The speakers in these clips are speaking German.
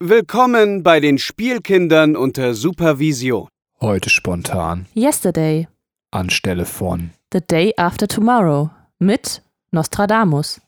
Willkommen bei den Spielkindern unter Supervision. Heute spontan Yesterday, anstelle von The Day After Tomorrow mit Nostradamus.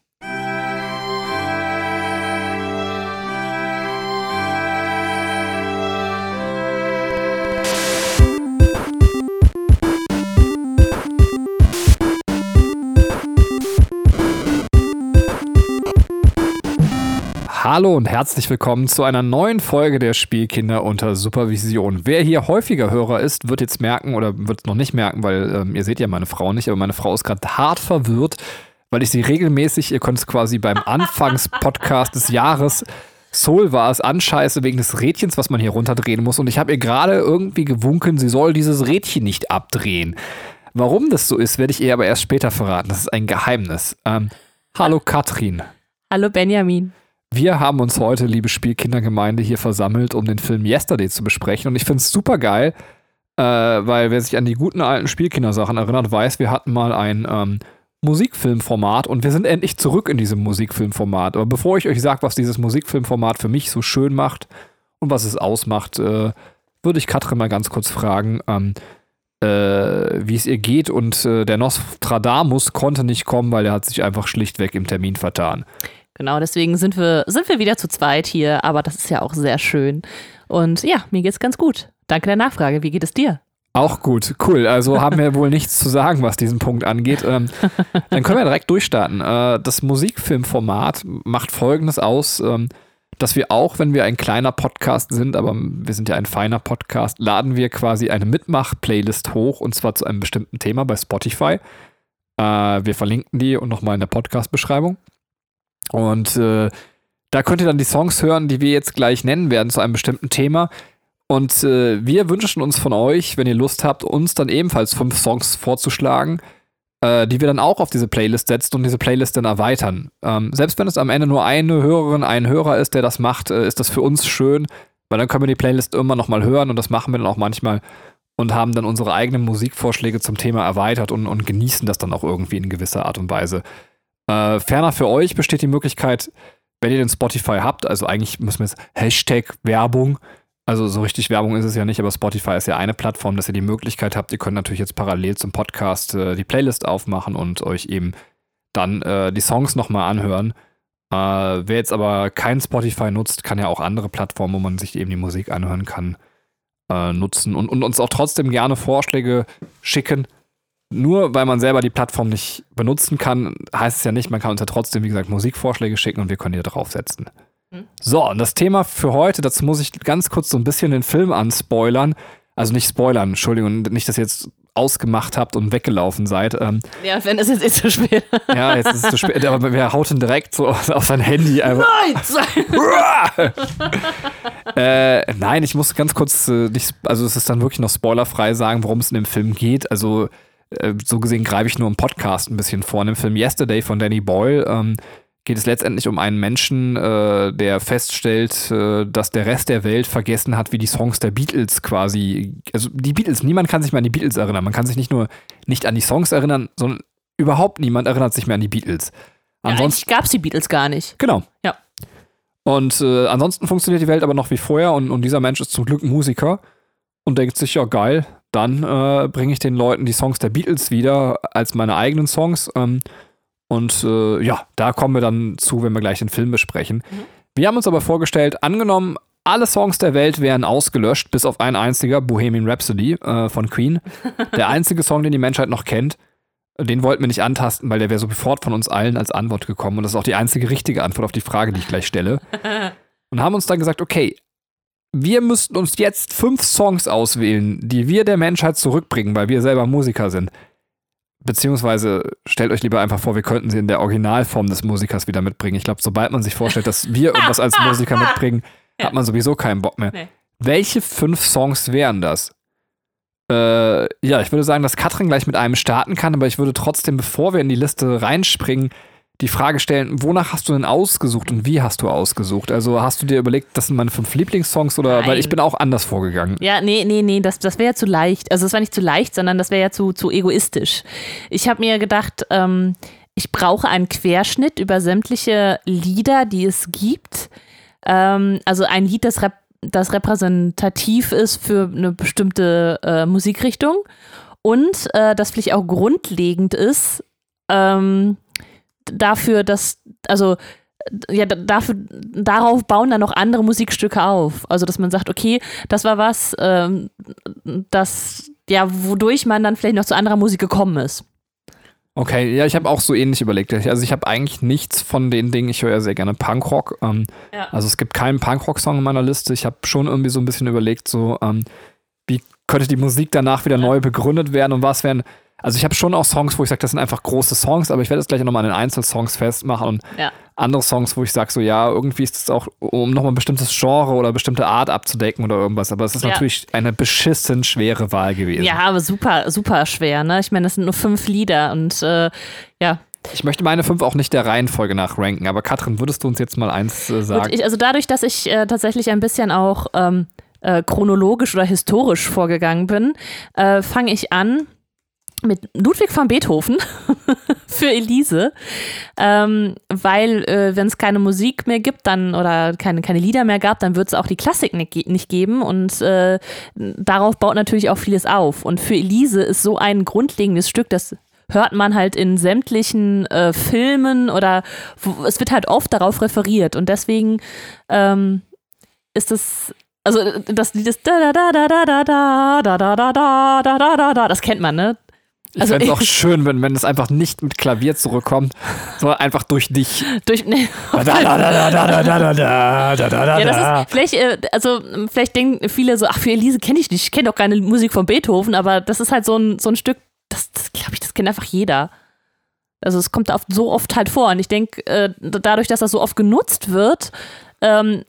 Hallo und herzlich willkommen zu einer neuen Folge der Spielkinder unter Supervision. Wer hier häufiger Hörer ist, wird jetzt merken oder wird es noch nicht merken, weil ähm, ihr seht ja meine Frau nicht, aber meine Frau ist gerade hart verwirrt, weil ich sie regelmäßig, ihr könnt es quasi beim Anfangspodcast des Jahres Soul war es, anscheiße wegen des Rädchens, was man hier runterdrehen muss. Und ich habe ihr gerade irgendwie gewunken, sie soll dieses Rädchen nicht abdrehen. Warum das so ist, werde ich ihr aber erst später verraten. Das ist ein Geheimnis. Ähm, hallo Katrin. Hallo Benjamin. Wir haben uns heute, liebe Spielkindergemeinde, hier versammelt, um den Film Yesterday zu besprechen. Und ich finde es super geil, äh, weil wer sich an die guten alten Spielkindersachen erinnert, weiß, wir hatten mal ein ähm, Musikfilmformat und wir sind endlich zurück in diesem Musikfilmformat. Aber bevor ich euch sage, was dieses Musikfilmformat für mich so schön macht und was es ausmacht, äh, würde ich Katrin mal ganz kurz fragen, ähm, äh, wie es ihr geht. Und äh, der Nostradamus konnte nicht kommen, weil er hat sich einfach schlichtweg im Termin vertan. Genau, deswegen sind wir, sind wir wieder zu zweit hier, aber das ist ja auch sehr schön. Und ja, mir geht's ganz gut. Danke der Nachfrage. Wie geht es dir? Auch gut, cool. Also haben wir wohl nichts zu sagen, was diesen Punkt angeht. Ähm, dann können wir direkt durchstarten. Äh, das Musikfilmformat macht folgendes aus, ähm, dass wir auch, wenn wir ein kleiner Podcast sind, aber wir sind ja ein feiner Podcast, laden wir quasi eine Mitmach-Playlist hoch und zwar zu einem bestimmten Thema bei Spotify. Äh, wir verlinken die und nochmal in der Podcast-Beschreibung. Und äh, da könnt ihr dann die Songs hören, die wir jetzt gleich nennen werden zu einem bestimmten Thema. Und äh, wir wünschen uns von euch, wenn ihr Lust habt, uns dann ebenfalls fünf Songs vorzuschlagen, äh, die wir dann auch auf diese Playlist setzen und diese Playlist dann erweitern. Ähm, selbst wenn es am Ende nur eine Hörerin, ein Hörer ist, der das macht, äh, ist das für uns schön, weil dann können wir die Playlist immer nochmal hören und das machen wir dann auch manchmal und haben dann unsere eigenen Musikvorschläge zum Thema erweitert und, und genießen das dann auch irgendwie in gewisser Art und Weise. Äh, ferner für euch besteht die Möglichkeit, wenn ihr den Spotify habt, also eigentlich müssen wir jetzt Hashtag Werbung, also so richtig Werbung ist es ja nicht, aber Spotify ist ja eine Plattform, dass ihr die Möglichkeit habt, ihr könnt natürlich jetzt parallel zum Podcast äh, die Playlist aufmachen und euch eben dann äh, die Songs nochmal anhören. Äh, wer jetzt aber kein Spotify nutzt, kann ja auch andere Plattformen, wo man sich eben die Musik anhören kann, äh, nutzen und, und uns auch trotzdem gerne Vorschläge schicken nur weil man selber die Plattform nicht benutzen kann, heißt es ja nicht, man kann uns ja trotzdem, wie gesagt, Musikvorschläge schicken und wir können die draufsetzen. Mhm. So, und das Thema für heute, dazu muss ich ganz kurz so ein bisschen den Film anspoilern. Also nicht spoilern, Entschuldigung, nicht, dass ihr jetzt ausgemacht habt und weggelaufen seid. Ähm, ja, wenn es jetzt ist zu spät. ja, jetzt ist es zu spät, aber wir hauten direkt so auf sein Handy einfach. Nein! äh, nein, ich muss ganz kurz äh, nicht, also es ist dann wirklich noch spoilerfrei sagen, worum es in dem Film geht. Also äh, so gesehen greife ich nur im Podcast ein bisschen vor. In dem Film Yesterday von Danny Boyle ähm, geht es letztendlich um einen Menschen, äh, der feststellt, äh, dass der Rest der Welt vergessen hat, wie die Songs der Beatles quasi, also die Beatles, niemand kann sich mehr an die Beatles erinnern. Man kann sich nicht nur nicht an die Songs erinnern, sondern überhaupt niemand erinnert sich mehr an die Beatles. Ansonsten ja, gab es die Beatles gar nicht. Genau. Ja. Und äh, ansonsten funktioniert die Welt aber noch wie vorher und, und dieser Mensch ist zum Glück ein Musiker und denkt sich, ja geil, dann äh, bringe ich den Leuten die Songs der Beatles wieder als meine eigenen Songs. Ähm, und äh, ja, da kommen wir dann zu, wenn wir gleich den Film besprechen. Mhm. Wir haben uns aber vorgestellt, angenommen, alle Songs der Welt wären ausgelöscht, bis auf ein einziger, Bohemian Rhapsody äh, von Queen. Der einzige Song, den die Menschheit noch kennt. Den wollten wir nicht antasten, weil der wäre sofort von uns allen als Antwort gekommen. Und das ist auch die einzige richtige Antwort auf die Frage, die ich gleich stelle. Und haben uns dann gesagt, okay, wir müssten uns jetzt fünf Songs auswählen, die wir der Menschheit zurückbringen, weil wir selber Musiker sind. Beziehungsweise stellt euch lieber einfach vor, wir könnten sie in der Originalform des Musikers wieder mitbringen. Ich glaube, sobald man sich vorstellt, dass wir irgendwas als Musiker mitbringen, ja. hat man sowieso keinen Bock mehr. Nee. Welche fünf Songs wären das? Äh, ja, ich würde sagen, dass Katrin gleich mit einem starten kann, aber ich würde trotzdem, bevor wir in die Liste reinspringen, die Frage stellen, wonach hast du denn ausgesucht und wie hast du ausgesucht? Also hast du dir überlegt, das sind meine fünf Lieblingssongs oder Nein. weil ich bin auch anders vorgegangen. Ja, nee, nee, nee, das, das wäre ja zu leicht. Also es war nicht zu leicht, sondern das wäre ja zu, zu egoistisch. Ich habe mir gedacht, ähm, ich brauche einen Querschnitt über sämtliche Lieder, die es gibt. Ähm, also ein Lied, das, rep das repräsentativ ist für eine bestimmte äh, Musikrichtung und äh, das vielleicht auch grundlegend ist ähm, dafür, dass, also ja, dafür, darauf bauen dann noch andere Musikstücke auf. Also, dass man sagt, okay, das war was, ähm, das, ja, wodurch man dann vielleicht noch zu anderer Musik gekommen ist. Okay, ja, ich habe auch so ähnlich überlegt. Also ich habe eigentlich nichts von den Dingen, ich höre ja sehr gerne Punkrock. Ähm, ja. Also es gibt keinen Punkrock-Song in meiner Liste. Ich habe schon irgendwie so ein bisschen überlegt, so ähm, wie könnte die Musik danach wieder ja. neu begründet werden und was wären also ich habe schon auch Songs, wo ich sage, das sind einfach große Songs, aber ich werde das gleich nochmal an den Einzelsongs festmachen und ja. andere Songs, wo ich sage, so ja, irgendwie ist es auch, um nochmal ein bestimmtes Genre oder bestimmte Art abzudecken oder irgendwas. Aber es ist ja. natürlich eine beschissen schwere Wahl gewesen. Ja, aber super, super schwer, ne? Ich meine, das sind nur fünf Lieder und äh, ja. Ich möchte meine fünf auch nicht der Reihenfolge nach ranken, aber Katrin, würdest du uns jetzt mal eins äh, sagen? Ich, also dadurch, dass ich äh, tatsächlich ein bisschen auch ähm, äh, chronologisch oder historisch vorgegangen bin, äh, fange ich an mit Ludwig van Beethoven für Elise, ähm, weil äh, wenn es keine Musik mehr gibt, dann oder keine, keine Lieder mehr gab, dann wird es auch die Klassik nicht, nicht geben und äh, darauf baut natürlich auch vieles auf. Und für Elise ist so ein grundlegendes Stück, das hört man halt in sämtlichen äh, Filmen oder es wird halt oft darauf referiert und deswegen ähm, ist es also das Lied ist da da da da da da da da da da da da da da das kennt man ne ich also fände es auch schön, wenn, wenn es einfach nicht mit Klavier zurückkommt, sondern einfach durch dich. Durch. Nee. Da, da, da, da, da, da, da, da, da, da, da, da. vielleicht denken viele so, ach, für Elise kenne ich nicht, ich kenne doch keine Musik von Beethoven, aber das ist halt so ein, so ein Stück, das, das glaube ich, das kennt einfach jeder. Also es kommt so oft halt vor. Und ich denke, dadurch, dass das so oft genutzt wird,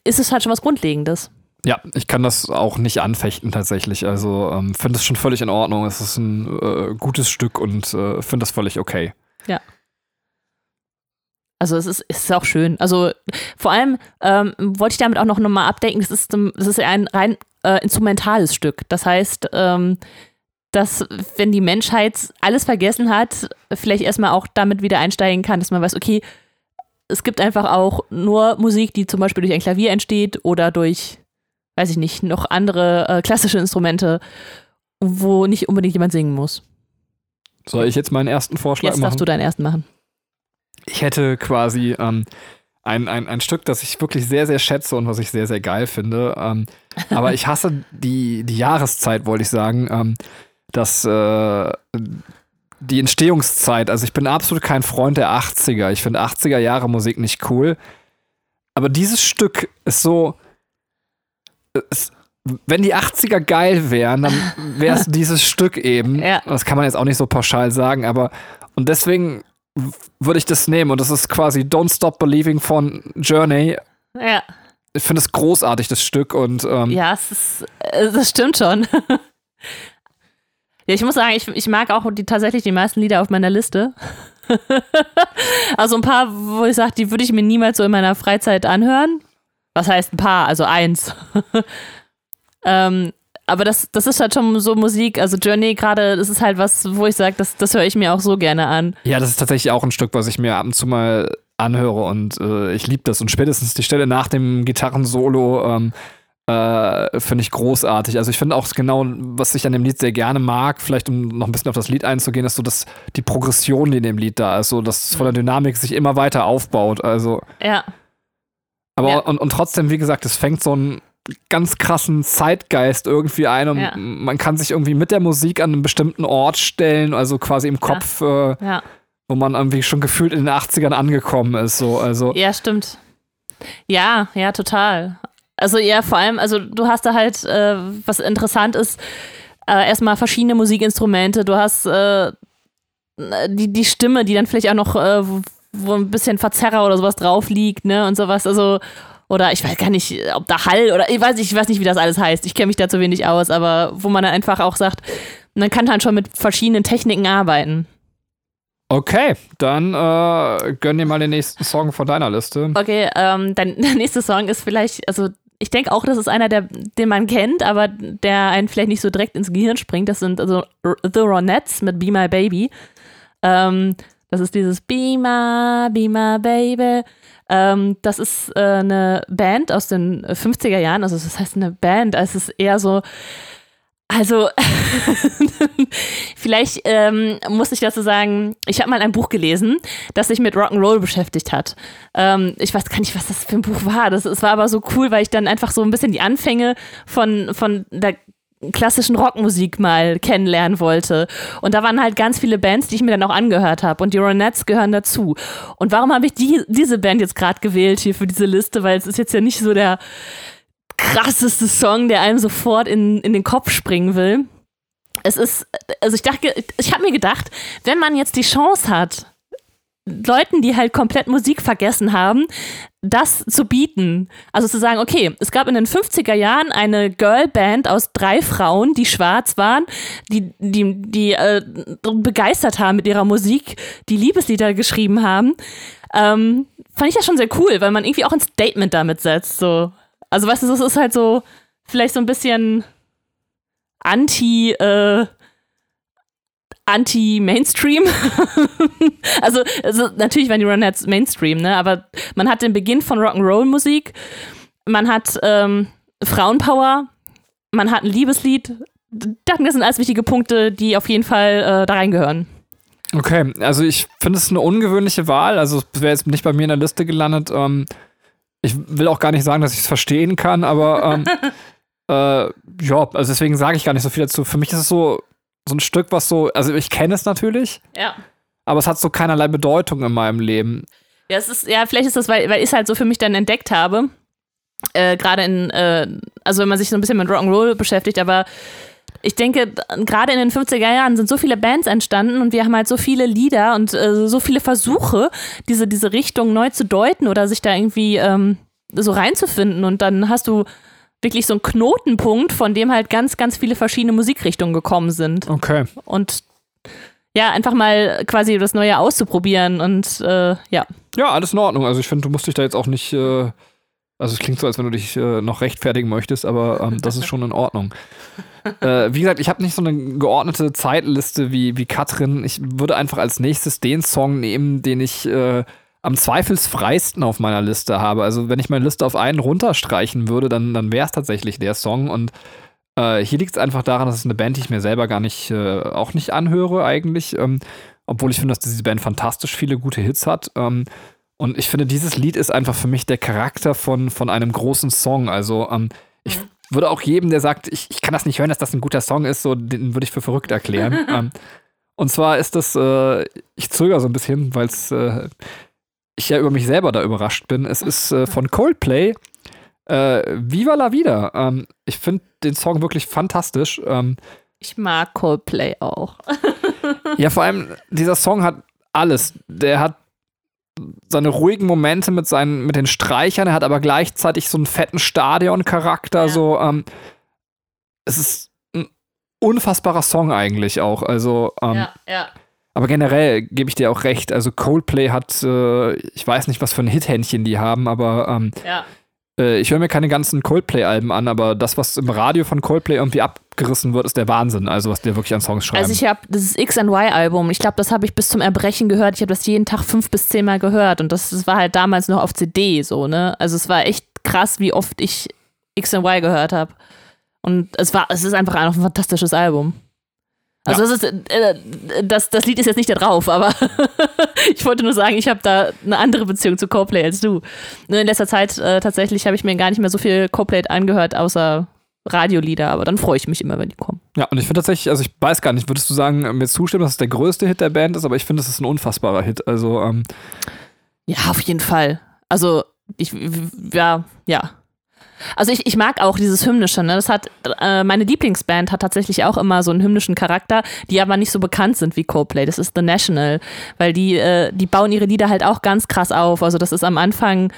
ist es halt schon was Grundlegendes. Ja, ich kann das auch nicht anfechten tatsächlich. Also ähm, finde es schon völlig in Ordnung. Es ist ein äh, gutes Stück und äh, finde das völlig okay. Ja. Also es ist, es ist auch schön. Also vor allem ähm, wollte ich damit auch noch mal abdenken, das ist, das ist ein rein äh, instrumentales Stück. Das heißt, ähm, dass wenn die Menschheit alles vergessen hat, vielleicht erstmal auch damit wieder einsteigen kann, dass man weiß, okay, es gibt einfach auch nur Musik, die zum Beispiel durch ein Klavier entsteht oder durch weiß ich nicht, noch andere äh, klassische Instrumente, wo nicht unbedingt jemand singen muss. Soll ich jetzt meinen ersten Vorschlag jetzt machen? Jetzt darfst du deinen ersten machen. Ich hätte quasi ähm, ein, ein, ein Stück, das ich wirklich sehr, sehr schätze und was ich sehr, sehr geil finde. Ähm, aber ich hasse die, die Jahreszeit, wollte ich sagen. Ähm, dass äh, die Entstehungszeit, also ich bin absolut kein Freund der 80er. Ich finde 80er Jahre Musik nicht cool. Aber dieses Stück ist so, es, wenn die 80er geil wären, dann wäre es dieses Stück eben. Ja. Das kann man jetzt auch nicht so pauschal sagen, aber und deswegen würde ich das nehmen und das ist quasi Don't Stop Believing von Journey. Ja. Ich finde es großartig, das Stück und ähm, ja, es ist, äh, das stimmt schon. ja, ich muss sagen, ich, ich mag auch die, tatsächlich die meisten Lieder auf meiner Liste. also ein paar, wo ich sage, die würde ich mir niemals so in meiner Freizeit anhören. Was heißt ein paar? Also eins. ähm, aber das, das ist halt schon so Musik, also Journey gerade, das ist halt was, wo ich sage, das, das höre ich mir auch so gerne an. Ja, das ist tatsächlich auch ein Stück, was ich mir ab und zu mal anhöre und äh, ich liebe das. Und spätestens die Stelle nach dem Gitarrensolo ähm, äh, finde ich großartig. Also ich finde auch genau, was ich an dem Lied sehr gerne mag, vielleicht um noch ein bisschen auf das Lied einzugehen, ist so, dass die Progression, die in dem Lied da ist, so dass von der Dynamik sich immer weiter aufbaut. Also ja. Aber ja. und, und trotzdem, wie gesagt, es fängt so einen ganz krassen Zeitgeist irgendwie ein und ja. man kann sich irgendwie mit der Musik an einen bestimmten Ort stellen, also quasi im Kopf, ja. Äh, wo man irgendwie schon gefühlt in den 80ern angekommen ist. So, also. Ja, stimmt. Ja, ja, total. Also ja, vor allem, also du hast da halt, äh, was interessant ist, äh, erstmal verschiedene Musikinstrumente, du hast äh, die, die Stimme, die dann vielleicht auch noch äh, wo ein bisschen Verzerrer oder sowas drauf liegt, ne, und sowas. Also, oder ich weiß gar nicht, ob da Hall oder ich weiß, ich weiß nicht, wie das alles heißt. Ich kenne mich da zu wenig aus, aber wo man dann einfach auch sagt, man kann dann schon mit verschiedenen Techniken arbeiten. Okay, dann äh, gönn dir mal den nächsten Song von deiner Liste. Okay, ähm, dein, der nächste Song ist vielleicht, also ich denke auch, das ist einer, der, den man kennt, aber der einen vielleicht nicht so direkt ins Gehirn springt. Das sind also The Ronettes mit Be My Baby. Ähm, Das ist dieses be my baby. Ähm, das ist äh, eine Band aus den 50er Jahren. Also, das heißt eine Band. Es ist eher so, also, vielleicht ähm, muss ich dazu sagen, ich habe mal ein Buch gelesen, das sich mit Rock'n'Roll beschäftigt hat. Ähm, ich weiß gar nicht, was das für ein Buch war. Das, das war aber so cool, weil ich dann einfach so ein bisschen die Anfänge von, von der klassischen Rockmusik mal kennenlernen wollte. Und da waren halt ganz viele Bands, die ich mir dann auch angehört habe. Und die Ronettes gehören dazu. Und warum habe ich die, diese Band jetzt gerade gewählt hier für diese Liste? Weil es ist jetzt ja nicht so der krasseste Song, der einem sofort in, in den Kopf springen will. Es ist, also ich dachte, ich habe mir gedacht, wenn man jetzt die Chance hat, Leuten, die halt komplett Musik vergessen haben, das zu bieten. Also zu sagen, okay, es gab in den 50er Jahren eine Girlband aus drei Frauen, die schwarz waren, die, die, die äh, begeistert haben mit ihrer Musik, die Liebeslieder geschrieben haben. Ähm, fand ich das schon sehr cool, weil man irgendwie auch ein Statement damit setzt. So. Also, weißt du, es ist halt so, vielleicht so ein bisschen anti, äh, anti-Mainstream. also, also, natürlich waren die Ronettes Mainstream, ne? Aber man hat den Beginn von Rock'n'Roll-Musik, man hat ähm, Frauenpower, man hat ein Liebeslied. Das sind alles wichtige Punkte, die auf jeden Fall äh, da reingehören. Okay, also ich finde es eine ungewöhnliche Wahl. Also es wäre jetzt nicht bei mir in der Liste gelandet. Ähm, ich will auch gar nicht sagen, dass ich es verstehen kann, aber ähm, äh, ja, also deswegen sage ich gar nicht so viel dazu. Für mich ist es so, so ein Stück, was so, also ich kenne es natürlich, Ja. aber es hat so keinerlei Bedeutung in meinem Leben. Ja, es ist, ja, vielleicht ist das, weil, weil ich es halt so für mich dann entdeckt habe. Äh, Gerade in, äh, also wenn man sich so ein bisschen mit Rock'n'Roll beschäftigt, aber ich denke, gerade in den 50er Jahren sind so viele Bands entstanden und wir haben halt so viele Lieder und äh, so viele Versuche, diese, diese Richtung neu zu deuten oder sich da irgendwie ähm, so reinzufinden. Und dann hast du wirklich so einen Knotenpunkt, von dem halt ganz, ganz viele verschiedene Musikrichtungen gekommen sind. Okay. Und ja, einfach mal quasi das Neue auszuprobieren und äh, ja. Ja, alles in Ordnung. Also ich finde, du musst dich da jetzt auch nicht, äh, also es klingt so, als wenn du dich äh, noch rechtfertigen möchtest, aber ähm, das ist schon in Ordnung. äh, wie gesagt, ich habe nicht so eine geordnete Zeitliste wie, wie Katrin. Ich würde einfach als nächstes den Song nehmen, den ich äh, am zweifelsfreisten auf meiner Liste habe. Also wenn ich meine Liste auf einen runterstreichen würde, dann, dann wäre es tatsächlich der Song. Und äh, hier liegt es einfach daran, dass es eine Band, die ich mir selber gar nicht, äh, auch nicht anhöre eigentlich. Ähm, obwohl ich finde, dass diese Band fantastisch viele gute Hits hat. Ähm, und ich finde, dieses Lied ist einfach für mich der Charakter von, von einem großen Song. Also ähm, ich würde auch jedem, der sagt, ich, ich kann das nicht hören, dass das ein guter Song ist, so den würde ich für verrückt erklären. ähm, und zwar ist das, äh, ich zögere so ein bisschen, weil es äh, ich ja über mich selber da überrascht bin. Es ist äh, von Coldplay. Äh, Viva la Vida. Ähm, ich finde den Song wirklich fantastisch. Ähm, Ich mag Coldplay auch. ja, vor allem, dieser Song hat alles. Der hat seine ruhigen Momente mit seinen, mit den Streichern, er hat aber gleichzeitig so einen fetten Stadion-Charakter, Ja. so, ähm, es ist ein unfassbarer Song eigentlich auch, also, ähm, ja, ja. Aber generell gebe ich dir auch recht, also Coldplay hat, äh, ich weiß nicht, was für ein Hithändchen die haben, aber, ähm, ja. äh, ich höre mir keine ganzen Coldplay-Alben an, aber das, was im Radio von Coldplay irgendwie abgerissen wird, ist der Wahnsinn, also was die wirklich an Songs schreiben. Also ich habe das X&Y-Album, ich glaube, das habe ich bis zum Erbrechen gehört. Ich habe das jeden Tag fünf bis zehnmal gehört und das, das war halt damals noch auf CD so, ne? Also es war echt krass, wie oft ich X&Y gehört habe. Und es war, es ist einfach ein fantastisches Album. Also Ja. das, ist, äh, das, das Lied ist jetzt nicht da drauf, aber ich wollte nur sagen, ich habe da eine andere Beziehung zu Coldplay als du. Nur In letzter Zeit äh, tatsächlich habe ich mir gar nicht mehr so viel Coldplay angehört, außer Radiolieder, aber dann freue ich mich immer, wenn die kommen. Ja, und ich finde tatsächlich, also ich weiß gar nicht, würdest du sagen, mir zustimmen, dass es der größte Hit der Band ist, aber ich finde, es ist ein unfassbarer Hit. Also, ähm, Ja, auf jeden Fall. Also, ich, ja, ja. Also ich, ich mag auch dieses Hymnische, ne? Das hat, äh, meine Lieblingsband hat tatsächlich auch immer so einen hymnischen Charakter, die aber nicht so bekannt sind wie Coldplay. Das ist The National, weil die, äh, die bauen ihre Lieder halt auch ganz krass auf. Also das ist am Anfang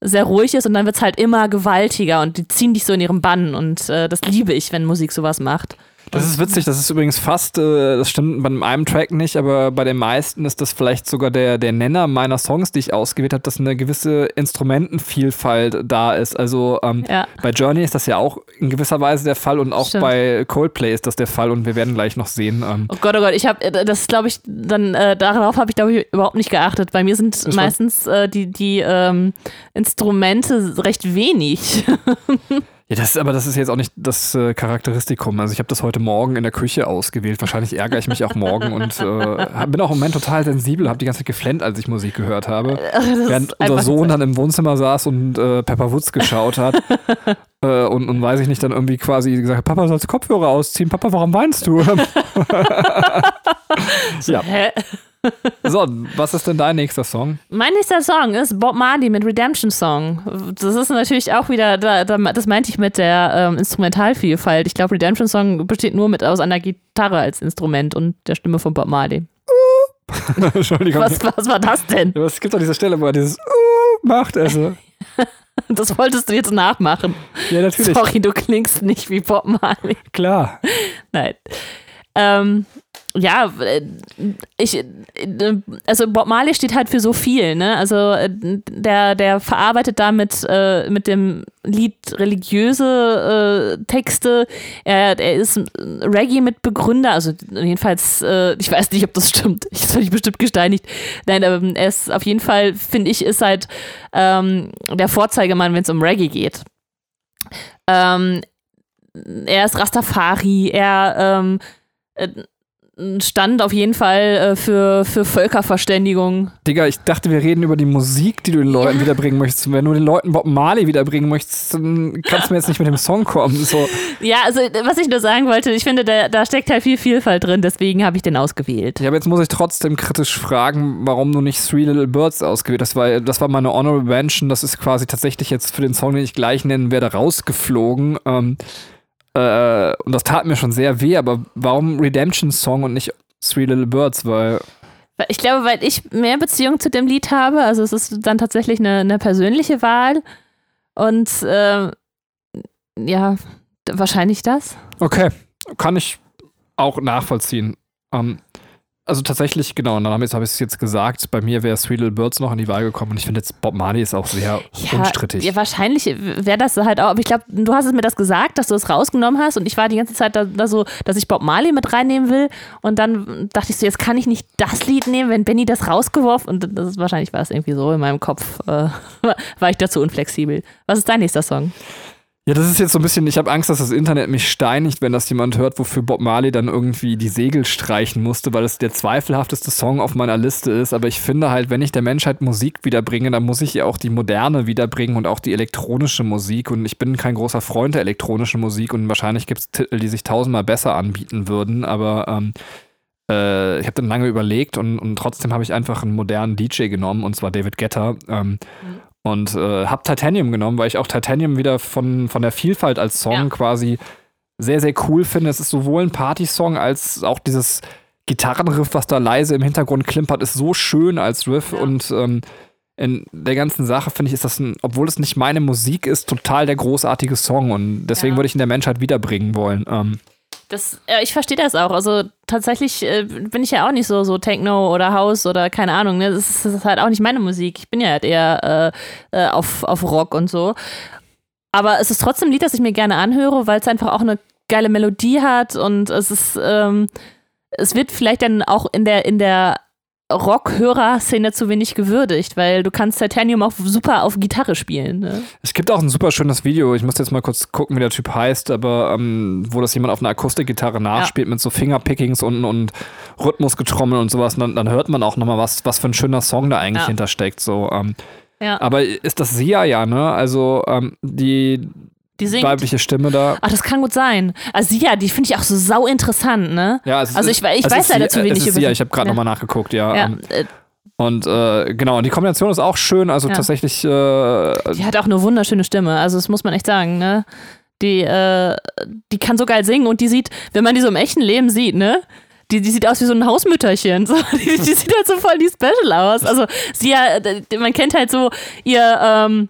sehr ruhig ist und dann wird es halt immer gewaltiger und die ziehen dich so in ihren Bann und äh, das liebe ich, wenn Musik sowas macht. Das ist witzig, das ist übrigens fast, äh, das stimmt bei einem Track nicht, aber bei den meisten ist das vielleicht sogar der, der Nenner meiner Songs, die ich ausgewählt habe, dass eine gewisse Instrumentenvielfalt da ist. Also ähm, Ja. bei Journey ist das ja auch in gewisser Weise der Fall und auch Stimmt. bei Coldplay ist das der Fall und wir werden gleich noch sehen. Ähm, Oh Gott, oh Gott, ich habe das glaube ich dann äh, darauf habe ich glaube ich überhaupt nicht geachtet. Bei mir sind meistens äh, die die ähm, Instrumente recht wenig. Ja, das ist aber das ist jetzt auch nicht das äh, Charakteristikum. Also ich habe das heute Morgen in der Küche ausgewählt. Wahrscheinlich ärgere ich mich auch morgen und äh, bin auch im Moment total sensibel, habe die ganze Zeit geflennt, als ich Musik gehört habe. Das Während unser Sohn dann im Wohnzimmer saß und äh, Pepper Woods geschaut hat äh, und, und weiß ich nicht, dann irgendwie quasi gesagt hat, Papa sollst Kopfhörer ausziehen. Papa, warum weinst du? ja. Hä? So, was ist denn dein nächster Song? Mein nächster Song ist Bob Marley mit Redemption Song. Das ist natürlich auch wieder, da, da, das meinte ich mit der ähm, Instrumentalvielfalt. Ich glaube, Redemption Song besteht nur mit aus einer Gitarre als Instrument und der Stimme von Bob Marley. Entschuldigung. Was, was war das denn? Es gibt doch diese Stelle, wo er dieses uh, macht. Also. Das wolltest du jetzt nachmachen. Ja, natürlich. Sorry, du klingst nicht wie Bob Marley. Klar. Nein. Ähm, ja, äh, ich, äh, also Bob Marley steht halt für so viel, ne? Also äh, der, der verarbeitet damit äh, mit dem Lied religiöse äh, Texte. Er, er ist Reggae-Mitbegründer, also jedenfalls, äh, ich weiß nicht, ob das stimmt. Ich soll ich bestimmt gesteinigt. Nein, ähm, er ist auf jeden Fall, finde ich, ist halt ähm, der Vorzeigemann, wenn es um Reggae geht. Ähm, er ist Rastafari, er ähm, äh, stand auf jeden Fall äh, für, für Völkerverständigung. Digga, ich dachte, wir reden über die Musik, die du den Leuten wiederbringen möchtest. Wenn du den Leuten Bob Marley wiederbringen möchtest, dann kannst du mir jetzt nicht mit dem Song kommen. So. Ja, also was ich nur sagen wollte, ich finde, da, da steckt halt viel Vielfalt drin, deswegen habe ich den ausgewählt. Ja, aber jetzt muss ich trotzdem kritisch fragen, warum du nicht Three Little Birds ausgewählt hast, weil das war meine Honorable Mention. Das ist quasi tatsächlich jetzt für den Song, den ich gleich nennen werde, rausgeflogen. Ähm, äh, und das tat mir schon sehr weh, aber warum Redemption Song und nicht Three Little Birds? Weil Ich glaube, weil ich mehr Beziehung zu dem Lied habe, also es ist dann tatsächlich eine, eine persönliche Wahl und äh, ja, wahrscheinlich das. Okay, kann ich auch nachvollziehen. Ähm, also tatsächlich, genau, und dann habe ich es jetzt gesagt, bei mir wäre Three Little Birds noch in die Wahl gekommen und ich finde jetzt Bob Marley ist auch sehr unstrittig. Ja, wahrscheinlich wäre das halt auch, aber ich glaube, du hast es mir das gesagt, dass du es rausgenommen hast und ich war die ganze Zeit da, da so, dass ich Bob Marley mit reinnehmen will und dann dachte ich so, jetzt kann ich nicht das Lied nehmen, wenn Benny das rausgeworfen und das ist, wahrscheinlich war es irgendwie so in meinem Kopf, äh, war ich dazu unflexibel. Was ist dein nächster Song? Ja, das ist jetzt so ein bisschen, ich habe Angst, dass das Internet mich steinigt, wenn das jemand hört, wofür Bob Marley dann irgendwie die Segel streichen musste, weil es der zweifelhafteste Song auf meiner Liste ist. Aber ich finde halt, wenn ich der Menschheit Musik wiederbringe, dann muss ich ihr auch die moderne wiederbringen und auch die elektronische Musik. Und ich bin kein großer Freund der elektronischen Musik und wahrscheinlich gibt es Titel, die sich tausendmal besser anbieten würden. Aber ähm, äh, ich habe dann lange überlegt und, und trotzdem habe ich einfach einen modernen DJ genommen, und zwar David Guetta. Ähm, und äh, habe Titanium genommen, weil ich auch Titanium wieder von, von der Vielfalt als Song Ja. quasi sehr, sehr cool finde. Es ist sowohl ein Partysong als auch dieses Gitarrenriff, was da leise im Hintergrund klimpert, ist so schön als Riff. Ja. Und ähm, in der ganzen Sache finde ich, ist das ein, obwohl es nicht meine Musik ist, total der großartige Song. Und deswegen Ja. würde ich ihn der Menschheit wiederbringen wollen. Ähm, Das, äh, ich verstehe das auch. Also tatsächlich äh, bin ich ja auch nicht so, so Techno oder House oder keine Ahnung. Ne? Das, ist, das ist halt auch nicht meine Musik. Ich bin ja halt eher äh, äh, auf, auf Rock und so. Aber es ist trotzdem ein Lied, das ich mir gerne anhöre, weil es einfach auch eine geile Melodie hat und es ist, ähm, es wird vielleicht dann auch in der, in der Rock-Hörer-Szene zu wenig gewürdigt, weil du kannst Titanium auch super auf Gitarre spielen. Ne? Es gibt auch ein super schönes Video, ich muss jetzt mal kurz gucken, wie der Typ heißt, aber ähm, wo das jemand auf einer Akustikgitarre nachspielt mit so Fingerpickings und, und Rhythmusgetrommel und sowas, und dann, dann hört man auch nochmal, was, was für ein schöner Song da eigentlich Ja. hintersteckt. So, ähm, Ja, aber ist das Sia ja, ne? Also ähm, die die singt. weibliche Stimme da. Ach, das kann gut sein. Also ja, die finde ich auch so sau interessant, ne? Ja, es ist- Also ich, ich es weiß leider zu wenig es ist über sie. ich habe gerade Ja. nochmal nachgeguckt, ja. Ja, ähm, äh, Und äh, genau, und die Kombination ist auch schön, also Ja. tatsächlich, äh, die hat auch eine wunderschöne Stimme, also das muss man echt sagen, ne? Die, äh, die kann so geil singen und die sieht, wenn man die so im echten Leben sieht, ne? Die, die sieht aus wie so ein Hausmütterchen. So. Die, die sieht halt so voll die Special aus. Also sie ja, man kennt halt so ihr, ähm,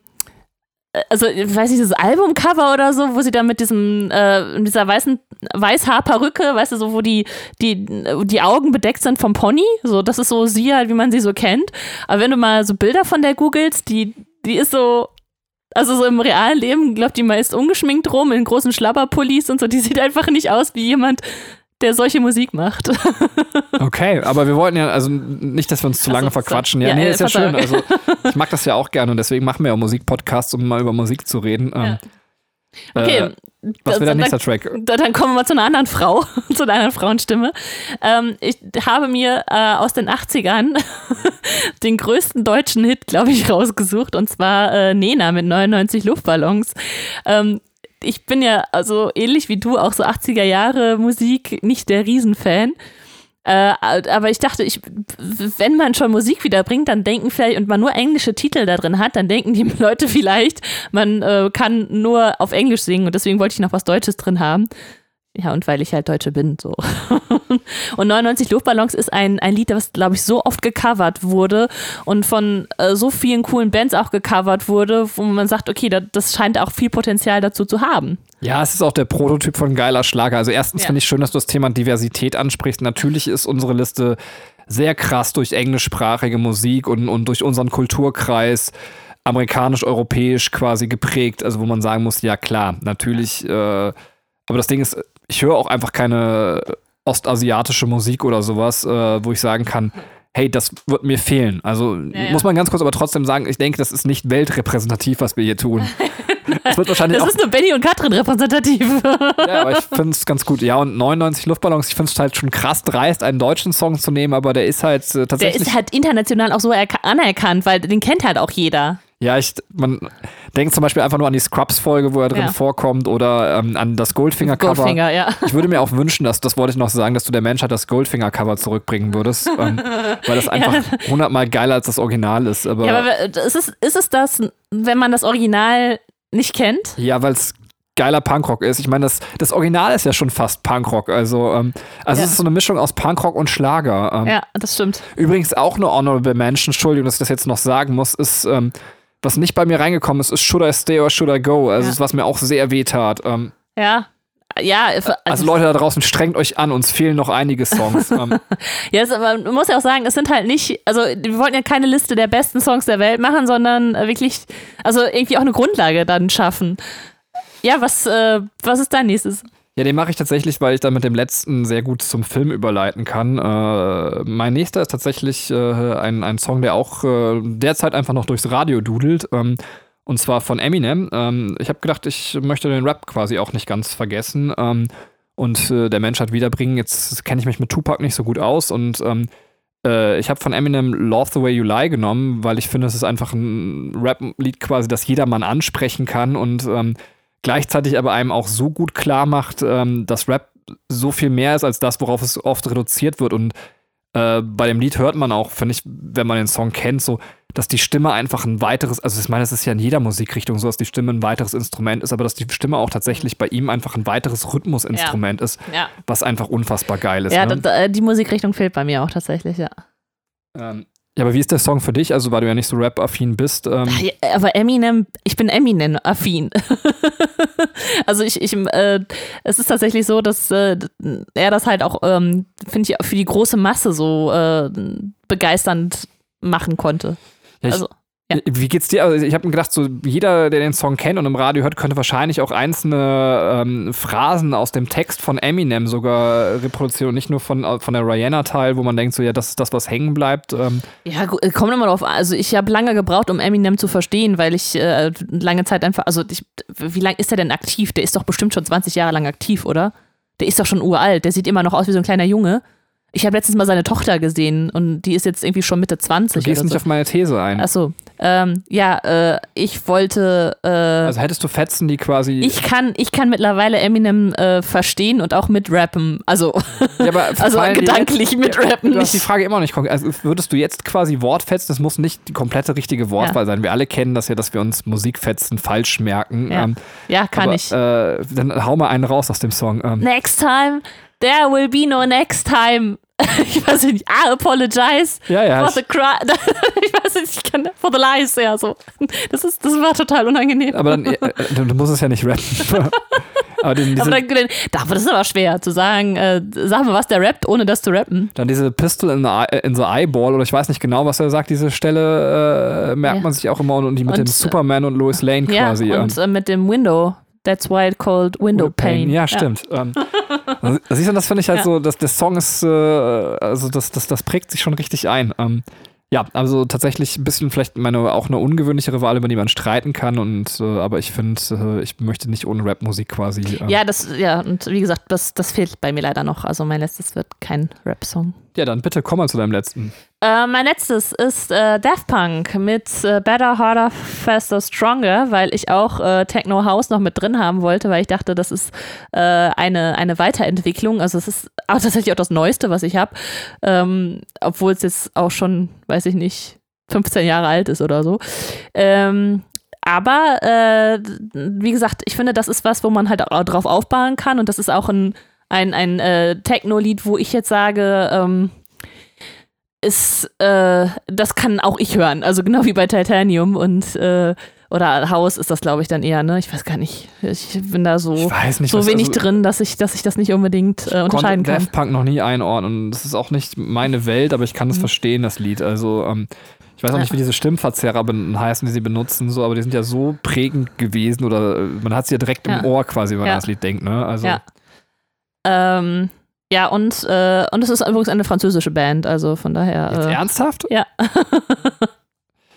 also ich weiß nicht, das Albumcover oder so, wo sie da mit diesem, äh, mit dieser weißen Weißhaarperücke, weißt du, so, wo die, die, die Augen bedeckt sind vom Pony. So, das ist so sie halt, wie man sie so kennt. Aber wenn du mal so Bilder von der googelst, die, die ist so Also so im realen Leben läuft die meist ungeschminkt rum in großen Schlabberpullis und so. Die sieht einfach nicht aus wie jemand, der solche Musik macht. Okay, aber wir wollten ja, also nicht, dass wir uns zu lange so, verquatschen. Ja, ja, nee, ist ja schön. Also ich mag das ja auch gerne und deswegen machen wir ja Musikpodcasts, um mal über Musik zu reden. Ähm, Okay, äh, was wäre der nächste Track? Da- Dann kommen wir mal zu einer anderen Frau, zu einer anderen Frauenstimme. Ähm, ich habe mir äh, aus den 80ern den größten deutschen Hit, glaube ich, rausgesucht und zwar äh, Nena mit 99 Luftballons. Ähm, ich bin ja also ähnlich wie du auch so 80er Jahre Musik nicht der Riesenfan. Äh, aber ich dachte, ich, wenn man schon Musik wiederbringt, dann denken vielleicht, und man nur englische Titel da drin hat, dann denken die Leute vielleicht, man äh, kann nur auf Englisch singen und deswegen wollte ich noch was Deutsches drin haben. Ja, und weil ich halt Deutsche bin, so. und 99 Luftballons ist ein, ein Lied, das, glaube ich, so oft gecovert wurde und von äh, so vielen coolen Bands auch gecovert wurde, wo man sagt, okay, da, das scheint auch viel Potenzial dazu zu haben. Ja, es ist auch der Prototyp von geiler Schlager. Also erstens Ja. finde ich schön, dass du das Thema Diversität ansprichst. Natürlich ist unsere Liste sehr krass durch englischsprachige Musik und, und durch unseren Kulturkreis amerikanisch-europäisch quasi geprägt. Also wo man sagen muss, ja klar, natürlich. Äh, aber das Ding ist, ich höre auch einfach keine ostasiatische Musik oder sowas, äh, wo ich sagen kann, hey, das wird mir fehlen. Also ja. muss man ganz kurz aber trotzdem sagen, ich denke, das ist nicht weltrepräsentativ, was wir hier tun. Es wird wahrscheinlich Das auch ist nur Benny und Katrin repräsentativ. ja, aber ich finde es ganz gut. Ja, und 99 Luftballons, ich finde es halt schon krass dreist, einen deutschen Song zu nehmen, aber der ist halt äh, Der tatsächlich. ist halt international auch so erka- anerkannt, weil den kennt halt auch jeder. Ja, ich, man denkt zum Beispiel einfach nur an die Scrubs-Folge, wo er drin Ja. vorkommt, oder ähm, an das Goldfinger-Cover. Goldfinger, ja. Ich würde mir auch wünschen, dass, das wollte ich noch sagen, dass du der Menschheit das Goldfinger-Cover zurückbringen würdest, ähm, weil das einfach hundertmal geiler als das Original ist. Aber Ja, ja, aber ist es, ist es das, wenn man das Original nicht kennt? weil es geiler Punkrock ist. Ich meine, das, das Original ist ja schon fast Punkrock. Also, ähm, also Ja. es ist so eine Mischung aus Punkrock und Schlager. Ähm, Ja, das stimmt. Übrigens auch eine Honorable Mention, Entschuldigung, dass ich das jetzt noch sagen muss, ist, ähm, was nicht bei mir reingekommen ist, ist Should I Stay or Should I Go? Also, Ja. das, was mir auch sehr weh tat. Ähm, Ja. Ja, also, also, Leute da draußen, strengt euch an, uns fehlen noch einige Songs. ähm, ja es, man muss ja auch sagen, es sind halt nicht, also wir wollten ja keine Liste der besten Songs der Welt machen, sondern äh, wirklich, also irgendwie auch eine Grundlage dann schaffen. Ja, was, äh, was ist dein nächstes? Ja, den mache ich tatsächlich, weil ich dann mit dem letzten sehr gut zum Film überleiten kann. Äh, mein nächster ist tatsächlich äh, ein, ein Song, der auch äh, derzeit einfach noch durchs Radio dudelt. Ähm, und zwar von Eminem. Ähm, ich habe gedacht, ich möchte den Rap quasi auch nicht ganz vergessen. Ähm, und äh, der Menschheit wiederbringen. Jetzt kenne ich mich mit Tupac nicht so gut aus und ähm, äh, ich habe von Eminem Love the Way You Lie genommen, weil ich finde, es ist einfach ein Rap-Lied quasi, das jedermann ansprechen kann und ähm, gleichzeitig aber einem auch so gut klar macht, ähm, dass Rap so viel mehr ist als das, worauf es oft reduziert wird. Und äh, bei dem Lied hört man auch, finde ich, wenn man den Song kennt, so, dass die Stimme einfach ein weiteres, also ich meine, es ist ja in jeder Musikrichtung so, dass die Stimme ein weiteres Instrument ist, aber dass die Stimme auch tatsächlich bei ihm einfach ein weiteres Rhythmusinstrument ist, Ja, was einfach unfassbar geil ist. ja ne? da, die Musikrichtung fehlt bei mir auch tatsächlich, ja. ähm, ja, aber wie ist der Song für dich? Also, weil du ja nicht so Rap-affin bist. Ähm, Ja, Aber Eminem, ich bin Eminem-affin. also ich, ich äh, es ist tatsächlich so, dass äh, er das halt auch, ähm, finde ich, für die große Masse so äh, begeisternd machen konnte. ja, ich, Also, ja. Wie geht's dir? Also ich habe mir gedacht, so jeder, der den Song kennt und im Radio hört, könnte wahrscheinlich auch einzelne ähm, Phrasen aus dem Text von Eminem sogar reproduzieren und nicht nur von, äh, von der Rihanna-Teil, wo man denkt, so ja, das ist das, was hängen bleibt. Ähm, Ja, äh, kommt immer drauf. Also ich habe lange gebraucht, um Eminem zu verstehen, weil ich äh, lange Zeit einfach, also ich, wie lange ist er denn aktiv? Der ist doch bestimmt schon 20 Jahre lang aktiv, oder? Der ist doch schon uralt. Der sieht immer noch aus wie so ein kleiner Junge. Ich habe letztens mal seine Tochter gesehen und die ist jetzt irgendwie schon Mitte 20. du gehst oder nicht so. auf meine These ein. Achso, ähm, ja, äh, ich wollte, äh, also hättest du Fetzen, die quasi. ich kann, ich kann mittlerweile Eminem äh, verstehen und auch mitrappen. Also, ja, aber also gedanklich mitrappen. Du hast die. Frage immer noch nicht. Also würdest du jetzt quasi Wortfetzen, das muss nicht die komplette richtige Wortwahl sein. Wir alle kennen das ja, dass wir uns Musikfetzen falsch merken. Ja, Ähm, ja kann aber, ich. Äh, dann hau mal einen raus aus dem Song. Ähm, Next time, there will be no next time. ich weiß nicht, I apologize ja, ja. for the cry. ich weiß nicht, ich kann, for the lies, ja, so. Das, ist, das war total unangenehm. aber dann, äh, du, musst es ja nicht rappen. Aber, den, aber, dann, aber das ist aber schwer zu sagen, äh, sag mal, was der rappt, ohne das zu rappen. dann diese Pistol in the, eye, in the Eyeball, oder ich weiß nicht genau, was er sagt, diese Stelle äh, merkt Ja. man sich auch immer und die mit Und, dem äh, Superman und Lois Lane quasi. Ja, und äh, mit dem Window. That's why it called Window Pane. Ja, stimmt. Ähm, also, siehst du, das finde ich halt Ja. so, dass der Song ist, äh, also das, das, das prägt sich schon richtig ein. Ähm, ja, also tatsächlich ein bisschen vielleicht meine auch eine ungewöhnlichere Wahl, über die man streiten kann. Und äh, aber ich finde, äh, ich möchte nicht ohne Rapmusik quasi. ähm, Ja, das, ja, und wie gesagt, das, das fehlt bei mir leider noch. Also mein letztes wird kein Rap-Song. ja, dann bitte komm mal zu deinem letzten. Äh, mein letztes ist äh, Daft Punk mit äh, Better, Harder, Faster, Stronger, weil ich auch äh, Techno House noch mit drin haben wollte, weil ich dachte, das ist äh, eine, eine Weiterentwicklung. Also es ist auch tatsächlich auch das Neueste, was ich habe, ähm, obwohl es jetzt auch schon, weiß ich nicht, 15 Jahre alt ist oder so. Ähm, aber wie gesagt, ich finde, das ist was, wo man halt auch drauf aufbauen kann und das ist auch ein, ein, ein Techno-Lied, wo ich jetzt sage, ähm, ist, äh, das kann auch ich hören. Also genau wie bei Titanium und äh, oder Haus ist das, glaube ich, dann eher, ne? Ich weiß gar nicht. Ich bin da so, Ich nicht, so was- wenig also, drin, dass ich, dass ich das nicht unbedingt äh, unterscheiden kann. Daft Punk noch nie einordnen. Das ist auch nicht meine Welt, aber ich kann es Mhm. verstehen, das Lied. Also, ähm, ich weiß auch nicht, wie diese Stimmverzerrer heißen, die sie benutzen, so, aber die sind ja so prägend gewesen oder äh, man hat sie ja direkt Ja. im Ohr quasi, wenn man Ja. an das Lied denkt, ne? Also, Ja. Ähm, ja, und, äh, und es ist übrigens eine französische Band, also von daher. Jetzt Äh, ernsthaft? ja.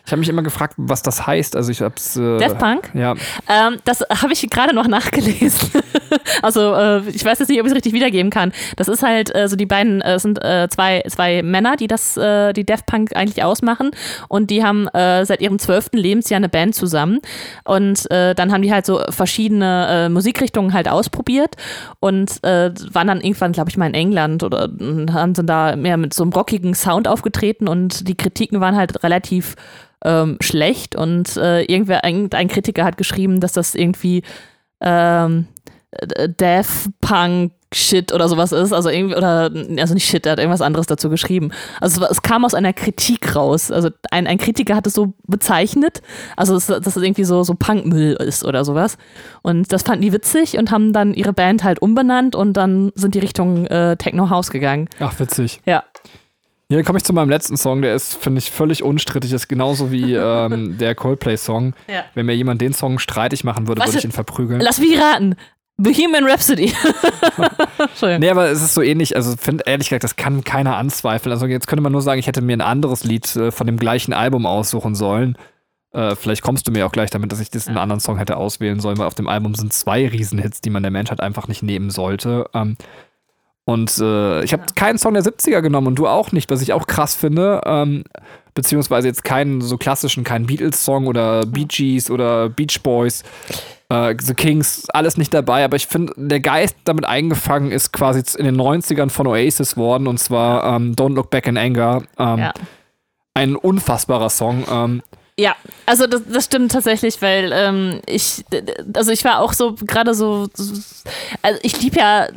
Ich habe mich immer gefragt, was das heißt. Also ich hab's. Äh, Daft Punk? Ja, Ähm, das habe ich gerade noch nachgelesen. also äh, ich weiß jetzt nicht, ob ich es richtig wiedergeben kann. Das ist halt, also die beiden äh, sind äh, zwei, zwei Männer, die das, äh, die Daft Punk eigentlich ausmachen und die haben äh, seit ihrem zwölften Lebensjahr eine Band zusammen und äh, dann haben die halt so verschiedene äh, Musikrichtungen halt ausprobiert und äh, waren dann irgendwann, glaube ich, mal in England oder haben sind da mehr mit so einem rockigen Sound aufgetreten und die Kritiken waren halt relativ ähm, schlecht und äh, irgendwer, ein, ein Kritiker hat geschrieben, dass das irgendwie ähm, äh, Death Punk Shit oder sowas ist, also irgendwie, oder, also nicht Shit, er hat irgendwas anderes dazu geschrieben. Also es, es kam aus einer Kritik raus. Also ein, ein Kritiker hat es so bezeichnet, also es, dass es irgendwie so, so Punkmüll ist oder sowas. Und das fanden die witzig und haben dann ihre Band halt umbenannt und dann sind die Richtung äh, Techno House gegangen. ach witzig. Ja. Hier komme ich zu meinem letzten Song, der ist, finde ich, völlig unstrittig. Ist genauso wie ähm, der Coldplay-Song. Ja. Wenn mir jemand den Song streitig machen würde, würde ich ihn verprügeln. Lass mich raten. Bohemian Rhapsody. Nee, aber es ist so ähnlich, also finde ehrlich gesagt, das kann keiner anzweifeln. Also jetzt könnte man nur sagen, ich hätte mir ein anderes Lied äh, von dem gleichen Album aussuchen sollen. Äh, vielleicht kommst du mir auch gleich damit, dass ich diesen anderen Song hätte auswählen sollen, weil auf dem Album sind zwei Riesenhits, die man der Menschheit einfach nicht nehmen sollte. Ähm, und äh, ich habe keinen Song der 70er genommen und du auch nicht, was ich auch krass finde. Ähm, beziehungsweise jetzt keinen so klassischen, keinen Beatles-Song oder Bee Gees oder Beach Boys, äh, The Kings, alles nicht dabei. Aber ich finde, der Geist damit eingefangen ist quasi in den 90ern von Oasis worden und zwar ähm, Don't Look Back in Anger. Ähm, Ja. Ein unfassbarer Song. Ja, also das, das stimmt tatsächlich, weil ähm, ich, also ich war auch so gerade so, also ich liebe ja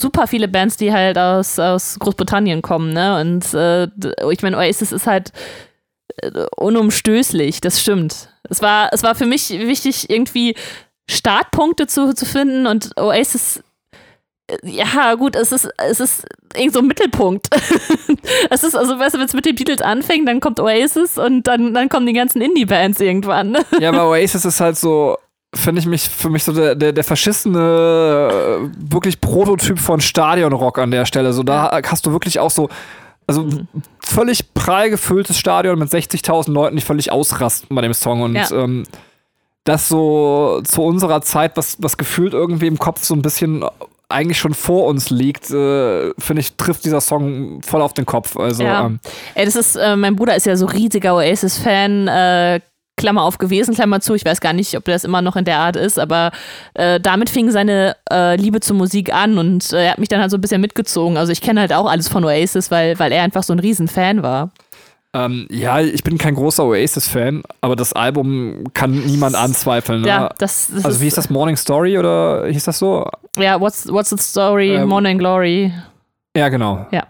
super viele Bands, die halt aus, aus Großbritannien kommen, ne? Und äh, ich meine, Oasis ist halt äh, unumstößlich, das stimmt. Es war, es war für mich wichtig, irgendwie Startpunkte zu, zu finden und Oasis ja, gut, es ist, es ist irgend so ein Mittelpunkt. es ist, also, weißt du, wenn es mit den Beatles anfängt, dann kommt Oasis und dann, dann kommen die ganzen Indie-Bands irgendwann. ja, aber Oasis ist halt so, finde ich mich, für mich so der, der, der verschissene, äh, wirklich Prototyp von Stadionrock an der Stelle. So, da hast du wirklich auch so, also völlig prall gefülltes Stadion mit 60.000 Leuten, die völlig ausrasten bei dem Song und Ja. ähm, das so zu unserer Zeit, was, was gefühlt irgendwie im Kopf so ein bisschen eigentlich schon vor uns liegt, äh, finde ich, trifft dieser Song voll auf den Kopf. Also, Ja. ähm, Ey, das ist, äh, mein Bruder ist ja so riesiger Oasis-Fan, äh, Klammer auf gewesen, Klammer zu. Ich weiß gar nicht, ob das immer noch in der Art ist, aber äh, damit fing seine äh, Liebe zur Musik an und äh, er hat mich dann halt so ein bisschen mitgezogen. Also ich kenne halt auch alles von Oasis, weil, weil er einfach so ein Riesenfan war. Ähm, ja, ich bin kein großer Oasis-Fan, aber das Album kann niemand anzweifeln. Ne? Ja, das, das also wie ist, hieß das Morning Story oder hieß das so? Ja, what's, what's the story? Ähm, Morning Glory. Ja, genau. Ja.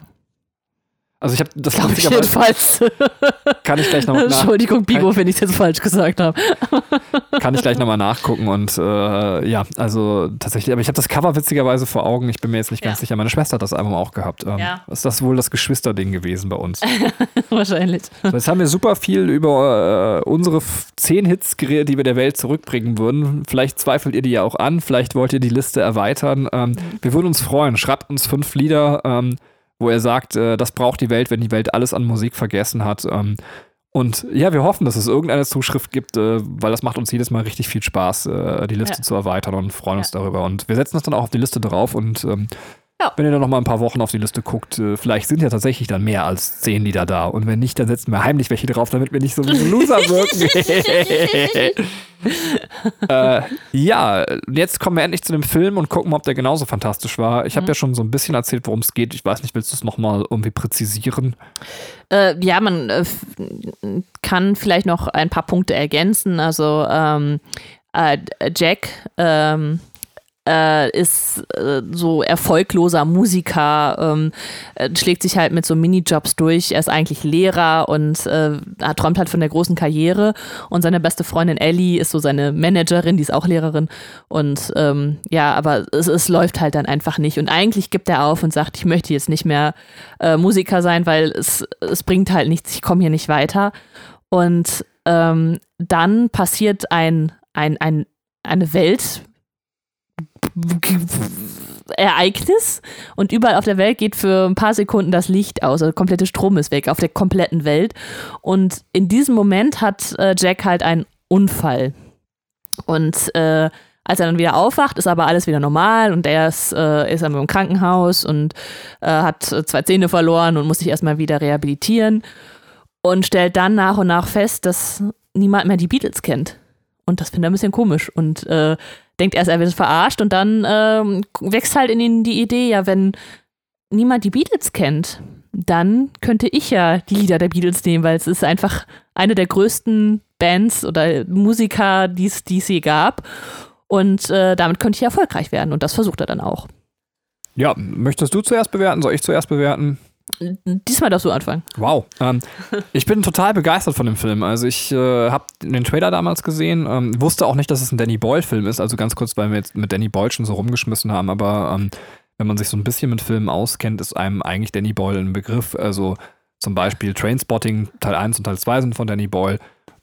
Also ich habe das Glaube ich jedenfalls. kann ich gleich noch nach, Entschuldigung, Bibo, wenn ich es jetzt falsch gesagt habe. kann ich gleich nochmal nachgucken und äh, ja, also tatsächlich, aber ich habe das Cover witzigerweise vor Augen. Ich bin mir jetzt nicht ganz Ja. sicher. Meine Schwester hat das Album auch gehabt. Ähm, Ja. Ist das wohl das Geschwisterding gewesen bei uns? Wahrscheinlich. So, Jetzt haben wir super viel über äh, unsere zehn Hits geredet, die wir der Welt zurückbringen würden. Vielleicht zweifelt ihr die ja auch an, vielleicht wollt ihr die Liste erweitern. Ähm, wir würden uns freuen. Schreibt uns fünf Lieder, ähm, wo er sagt, äh, das braucht die Welt, wenn die Welt alles an Musik vergessen hat. Ähm, und ja, wir hoffen, dass es irgendeine Zuschrift gibt, äh, weil das macht uns jedes Mal richtig viel Spaß, äh, die Liste Ja. zu erweitern und freuen uns Ja. darüber. Und wir setzen das dann auch auf die Liste drauf und ähm, Ja. wenn ihr dann noch mal ein paar Wochen auf die Liste guckt, äh, vielleicht sind ja tatsächlich dann mehr als zehn Lieder da. Und wenn nicht, dann setzen wir heimlich welche drauf, damit wir nicht so wie so Loser wirken. äh, ja, jetzt kommen wir endlich zu dem Film und gucken ob der genauso fantastisch war. Ich habe ja schon so ein bisschen erzählt, worum es geht. Ich weiß nicht, willst du es noch mal irgendwie präzisieren? Äh, ja, man äh, kann vielleicht noch ein paar Punkte ergänzen. Also ähm, äh, Jack ähm, äh, ist äh, so erfolgloser Musiker, ähm, äh, schlägt sich halt mit so Minijobs durch. Er ist eigentlich Lehrer und äh, er träumt halt von der großen Karriere. Und seine beste Freundin Ellie ist so seine Managerin, die ist auch Lehrerin. Und ähm, ja, aber es, es läuft halt dann einfach nicht. Und eigentlich gibt er auf und sagt, ich möchte jetzt nicht mehr äh, Musiker sein, weil es, es bringt halt nichts, ich komme hier nicht weiter. Und ähm, dann passiert ein, ein, ein, eine Welt. Ereignis und überall auf der Welt geht für ein paar Sekunden das Licht aus, also der komplette Strom ist weg auf der kompletten Welt. Und in diesem Moment hat äh, Jack halt einen Unfall. Und äh, als er dann wieder aufwacht, ist aber alles wieder normal und er ist, äh, ist dann im Krankenhaus und äh, hat zwei Zähne verloren und muss sich erstmal wieder rehabilitieren und stellt dann nach und nach fest, dass niemand mehr die Beatles kennt. Und das findet er ein bisschen komisch. Und äh, denkt erst, er wird verarscht und dann ähm, wächst halt in ihn die Idee, ja, wenn niemand die Beatles kennt, dann könnte ich ja die Lieder der Beatles nehmen, weil es ist einfach eine der größten Bands oder Musiker, die es je gab. Und äh, damit könnte ich erfolgreich werden. Und das versucht er dann auch. Ja, möchtest du zuerst bewerten? Soll ich zuerst bewerten? Diesmal darfst du anfangen. Wow. Ähm, ich bin total begeistert von dem Film. Also ich äh, habe den Trailer damals gesehen, ähm, wusste auch nicht, dass es ein Danny Boyle-Film ist. Also ganz kurz, weil wir jetzt mit Danny Boyle schon so rumgeschmissen haben. Aber ähm, wenn man sich so ein bisschen mit Filmen auskennt, ist einem eigentlich Danny Boyle ein Begriff. Also zum Beispiel Trainspotting, Teil 1 und Teil 2 sind von Danny Boyle.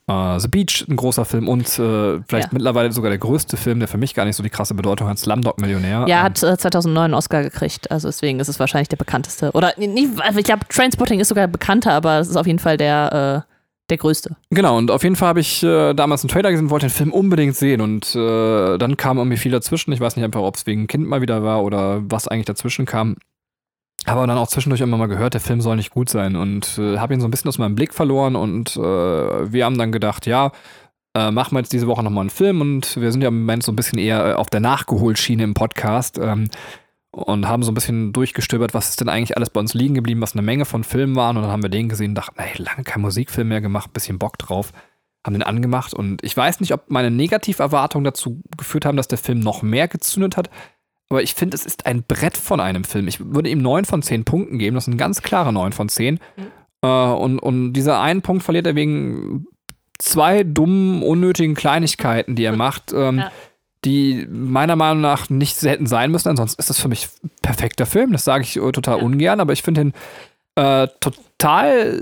Äh, The Beach, ein großer Film und äh, vielleicht Ja. mittlerweile sogar der größte Film, der für mich gar nicht so die krasse Bedeutung hat, Slumdog Millionär. Ja, Ähm, hat äh, 2009 einen Oscar gekriegt. Also deswegen ist es wahrscheinlich der bekannteste. Oder nee, nee, also ich glaube, Trainspotting ist sogar bekannter, aber es ist auf jeden Fall der, äh, der größte. Genau, und auf jeden Fall habe ich äh, damals einen Trailer gesehen, wollte den Film unbedingt sehen und äh, dann kam irgendwie viel dazwischen. Ich weiß nicht einfach, ob es wegen Kind mal wieder war oder was eigentlich dazwischen kam. Aber dann auch zwischendurch immer mal gehört, der Film soll nicht gut sein und äh, habe ihn so ein bisschen aus meinem Blick verloren und äh, wir haben dann gedacht, ja, äh, machen wir jetzt diese Woche nochmal einen Film und wir sind ja im Moment so ein bisschen eher äh, auf der Nachgeholschiene im Podcast ähm, und haben so ein bisschen durchgestöbert, was ist denn eigentlich alles bei uns liegen geblieben, was eine Menge von Filmen waren und dann haben wir den gesehen und dachten, ey, lange kein Musikfilm mehr gemacht, bisschen Bock drauf, haben den angemacht und ich weiß nicht, ob meine Negativerwartungen dazu geführt haben, dass der Film noch mehr gezündet hat, aber ich finde, es ist ein Brett von einem Film. Ich würde ihm 9 von 10 Punkten geben, das sind ganz klare 9 von 10 äh, und, und dieser einen Punkt verliert er wegen zwei dummen, unnötigen Kleinigkeiten, die er macht, ähm, Ja. die meiner Meinung nach nicht hätten sein müssen. Ansonsten ist das für mich perfekter Film. Das sage ich äh, total Ja. ungern, aber ich finde ihn äh, total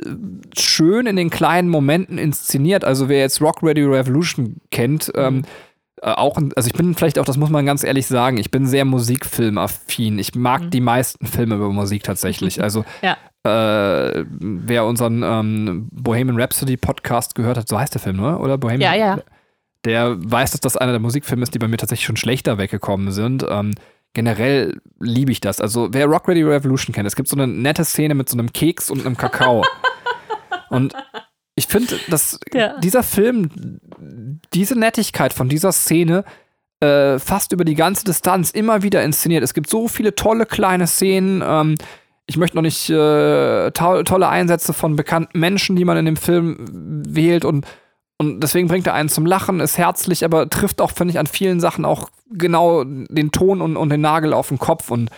schön in den kleinen Momenten inszeniert. Also wer jetzt Rock Ready Revolution kennt, ähm, äh, auch, ein- also ich bin vielleicht auch, das muss man ganz ehrlich sagen, ich bin sehr musikfilmaffin. Ich mag Mhm. die meisten Filme über Musik tatsächlich. Also Ja. äh, wer unseren ähm, Bohemian Rhapsody Podcast gehört hat, so heißt der Film, ne? oder? Bohemian Ja, ja. Der weiß, dass das einer der Musikfilme ist, die bei mir tatsächlich schon schlechter weggekommen sind. Ähm, generell liebe ich das. Also, wer Rock Ready Revolution kennt, es gibt so eine nette Szene mit so einem Keks und einem Kakao. und ich finde, dass Ja. dieser Film, diese Nettigkeit von dieser Szene äh, fast über die ganze Distanz immer wieder inszeniert. Es gibt so viele tolle kleine Szenen. Ähm, ich möchte noch nicht äh, to tolle Einsätze von bekannten Menschen, die man in dem Film wählt und und deswegen bringt er einen zum Lachen, ist herzlich, aber trifft auch, finde ich, an vielen Sachen auch genau den Ton und, und den Nagel auf den Kopf. Und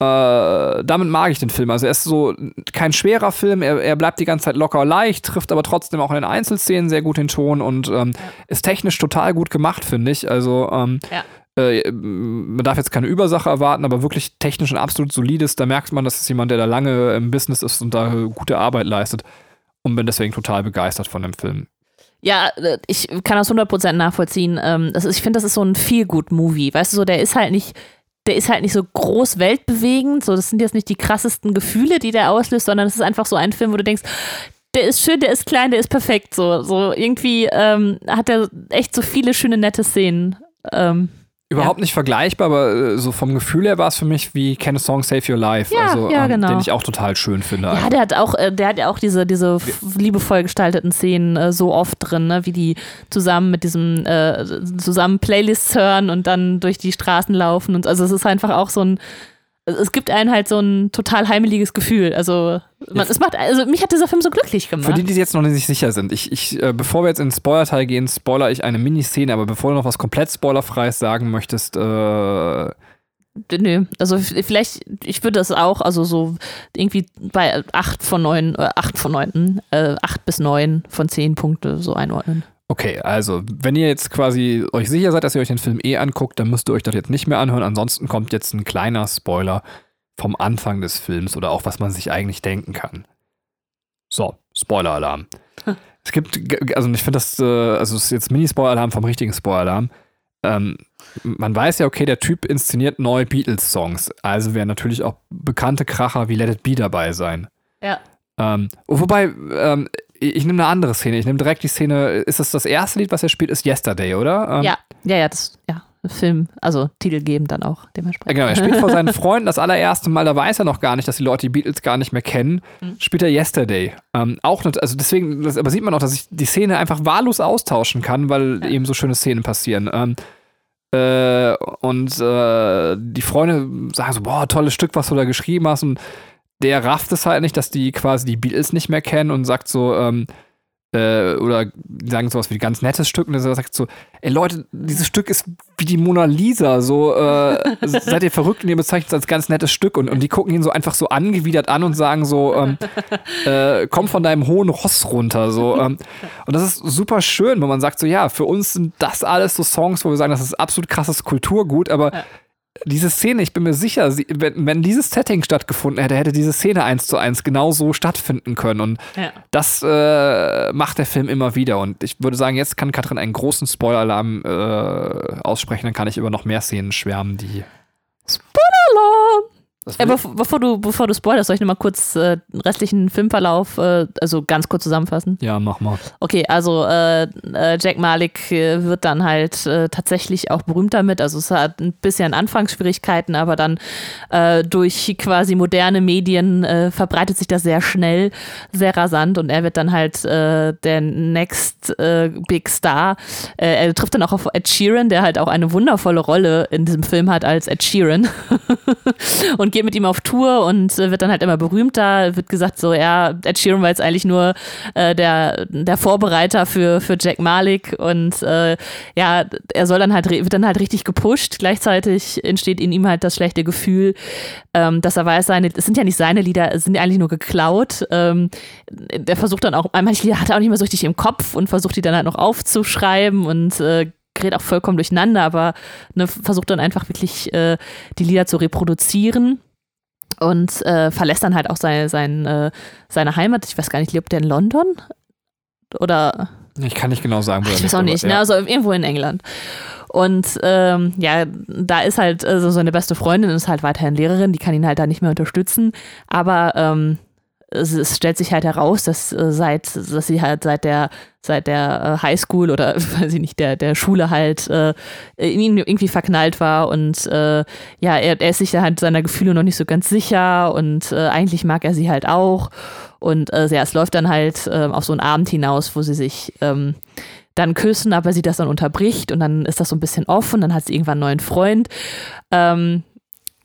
äh, damit mag ich den Film. Also er ist so kein schwerer Film, er, er bleibt die ganze Zeit locker leicht, trifft aber trotzdem auch in den Einzelszenen sehr gut den Ton und ähm, ja. ist technisch total gut gemacht, finde ich. Also ähm, ja. äh, man darf jetzt keine Übersache erwarten, aber wirklich technisch ein absolut solides. Da merkt man, das ist jemand, der da lange im Business ist und da gute Arbeit leistet. Und bin deswegen total begeistert von dem Film. Ja, äh, ich kann das 100% nachvollziehen. Ähm, das ist, ich finde, das ist so ein Feel-Good-Movie. Weißt du, so, der ist halt nicht der ist halt nicht so groß weltbewegend. So, das sind jetzt nicht die krassesten Gefühle, die der auslöst, sondern es ist einfach so ein Film, wo du denkst, der ist schön, der ist klein, der ist perfekt. So, so irgendwie ähm, hat er echt so viele schöne, nette Szenen. Ähm, Überhaupt ja. nicht vergleichbar, aber äh, so vom Gefühl her war es für mich wie Can a Song Save Your Life, ja, also, ja, ähm, genau. den ich auch total schön finde. Ja, der hat auch, äh, der hat ja auch diese, diese liebevoll gestalteten Szenen äh, so oft drin, ne? wie die zusammen mit diesem, äh, zusammen Playlists hören und dann durch die Straßen laufen und also es ist einfach auch so ein es gibt einen halt so ein total heimeliges Gefühl. Also, man, es macht, also mich hat dieser Film so glücklich gemacht. Für die, die jetzt noch nicht sicher sind, ich, ich äh, bevor wir jetzt in den Spoiler-Teil gehen, spoiler ich eine Miniszene, aber bevor du noch was komplett Spoilerfreies sagen möchtest, äh, Nö, also vielleicht, ich würde das auch, also so irgendwie bei 8 von 9, äh, 8 von 9, äh, 8 bis 9 von 10 Punkte so einordnen. Okay, also, wenn ihr jetzt quasi euch sicher seid, dass ihr euch den Film eh anguckt, dann müsst ihr euch das jetzt nicht mehr anhören. Ansonsten kommt jetzt ein kleiner Spoiler vom Anfang des Films oder auch was man sich eigentlich denken kann. So, Spoiler-Alarm. es gibt, also ich finde das, äh, also es ist jetzt Mini-Spoiler-Alarm vom richtigen Spoiler-Alarm. Ähm, man weiß ja, okay, der Typ inszeniert neue Beatles-Songs. Also werden natürlich auch bekannte Kracher wie Let It Be dabei sein. Ja. Ähm, wobei, ähm, ich nehme eine andere Szene. Ich nehme direkt die Szene. Ist das das erste Lied, was er spielt, ist Yesterday, oder? Ähm, ja, ja, ja, das, ja. Film, also Titel geben dann auch dementsprechend. Ja, genau, er spielt vor seinen Freunden das allererste Mal, da weiß er noch gar nicht, dass die Leute die Beatles gar nicht mehr kennen. Mhm. Spielt er Yesterday. Ähm, auch nicht, also deswegen, das, aber sieht man auch, dass ich die Szene einfach wahllos austauschen kann, weil ja. eben so schöne Szenen passieren. Ähm, äh, und äh, die Freunde sagen so, boah, tolles Stück, was du da geschrieben hast. Und der rafft es halt nicht, dass die quasi die Beatles nicht mehr kennen und sagt so, ähm, äh, oder sagen sowas wie ganz nettes Stück und er sagt so, ey Leute, dieses Stück ist wie die Mona Lisa, so äh, seid ihr verrückt? Und ihr bezeichnet es als ganz nettes Stück und, und die gucken ihn so einfach so angewidert an und sagen so, ähm, äh, komm von deinem hohen Ross runter, so ähm, und das ist super schön, wenn man sagt so, ja, für uns sind das alles so Songs, wo wir sagen, das ist absolut krasses Kulturgut, aber ja diese Szene, ich bin mir sicher, sie, wenn, wenn, dieses Setting stattgefunden hätte, hätte diese Szene eins zu eins genauso stattfinden können. Und ja. das äh, macht der Film immer wieder. Und ich würde sagen, jetzt kann Katrin einen großen Spoiler-Alarm äh, aussprechen, dann kann ich über noch mehr Szenen schwärmen, die. Spoiler-Alarm! Ja, bevor, bevor, du, bevor du spoilerst, soll ich nochmal kurz äh, den restlichen Filmverlauf, äh, also ganz kurz zusammenfassen? Ja, mach mal. Okay, also äh, äh Jack Malik äh, wird dann halt äh, tatsächlich auch berühmt damit. Also es hat ein bisschen Anfangsschwierigkeiten, aber dann durch quasi moderne Medien verbreitet sich das sehr schnell, sehr rasant und er wird dann halt der Next Big Star. er trifft dann auch auf Ed Sheeran, der halt auch eine wundervolle Rolle in diesem Film hat als Ed Sheeran. und geht mit ihm auf Tour und äh, wird dann halt immer berühmter. Wird gesagt, so, ja, Ed Sheeran war jetzt eigentlich nur äh, der, der Vorbereiter für, für Jack Malik und äh, ja, er soll dann halt, wird dann halt richtig gepusht. Gleichzeitig entsteht in ihm halt das schlechte Gefühl, ähm, dass er weiß, seine, es sind ja nicht seine Lieder, es sind ja eigentlich nur geklaut. Ähm, der versucht dann auch, manche Lieder hat er auch nicht mehr so richtig im Kopf und versucht die dann halt noch aufzuschreiben und äh, gerät auch vollkommen durcheinander, aber ne, versucht dann einfach wirklich äh, die Lieder zu reproduzieren und äh, verlässt dann halt auch seine, seine, äh, seine Heimat. Ich weiß gar nicht, lebt der in London? Oder. Ich kann nicht genau sagen, wo er Ich weiß auch nicht, ne? also irgendwo in England. Und ähm, ja, da ist halt also seine beste Freundin ist halt weiterhin Lehrerin, die kann ihn halt da nicht mehr unterstützen. Aber ähm, es, es, stellt sich halt heraus, dass äh, seit, dass sie halt seit der, seit der äh, Highschool oder weiß ich nicht, der, der Schule halt äh, in ihn irgendwie verknallt war und äh, ja, er, er ist sich halt seiner Gefühle noch nicht so ganz sicher und eigentlich mag er sie halt auch. Und ja, es läuft dann halt äh, auf so einen Abend hinaus, wo sie sich ähm, dann küssen, aber sie das dann unterbricht und dann ist das so ein bisschen offen, dann hat sie irgendwann einen neuen Freund. Ähm,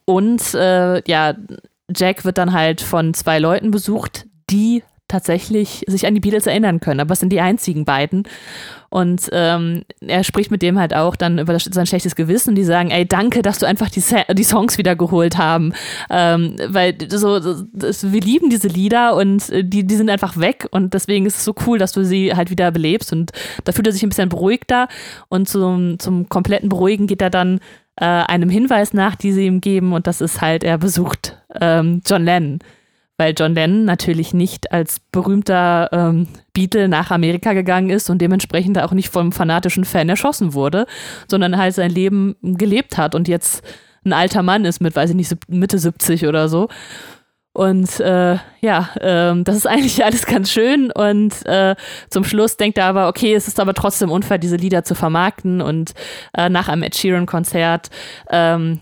und ja, Jack wird dann halt von zwei Leuten besucht, die tatsächlich sich an die Beatles erinnern können. Aber es sind die einzigen beiden. Und ähm, er spricht mit dem halt auch dann über das, sein schlechtes Gewissen. Die sagen, ey, danke, dass du einfach die, die Songs wieder geholt haben. Ähm, weil so, das, wir lieben diese Lieder und äh, die, die sind einfach weg. Und deswegen ist es so cool, dass du sie halt wieder belebst. Und da fühlt er sich ein bisschen beruhigter. Und zum, zum kompletten Beruhigen geht er dann äh, einem Hinweis nach, die sie ihm geben. Und das ist halt, er besucht ähm, John Lennon weil John Lennon natürlich nicht als berühmter ähm, Beatle nach Amerika gegangen ist und dementsprechend auch nicht vom fanatischen Fan erschossen wurde, sondern halt sein Leben gelebt hat und jetzt ein alter Mann ist mit, weiß ich nicht, Mitte 70 oder so. Und äh, ja, ähm, das ist eigentlich alles ganz schön. Und äh, zum Schluss denkt er aber, okay, es ist aber trotzdem unfair, diese Lieder zu vermarkten. Und äh, nach einem Ed Sheeran-Konzert ähm,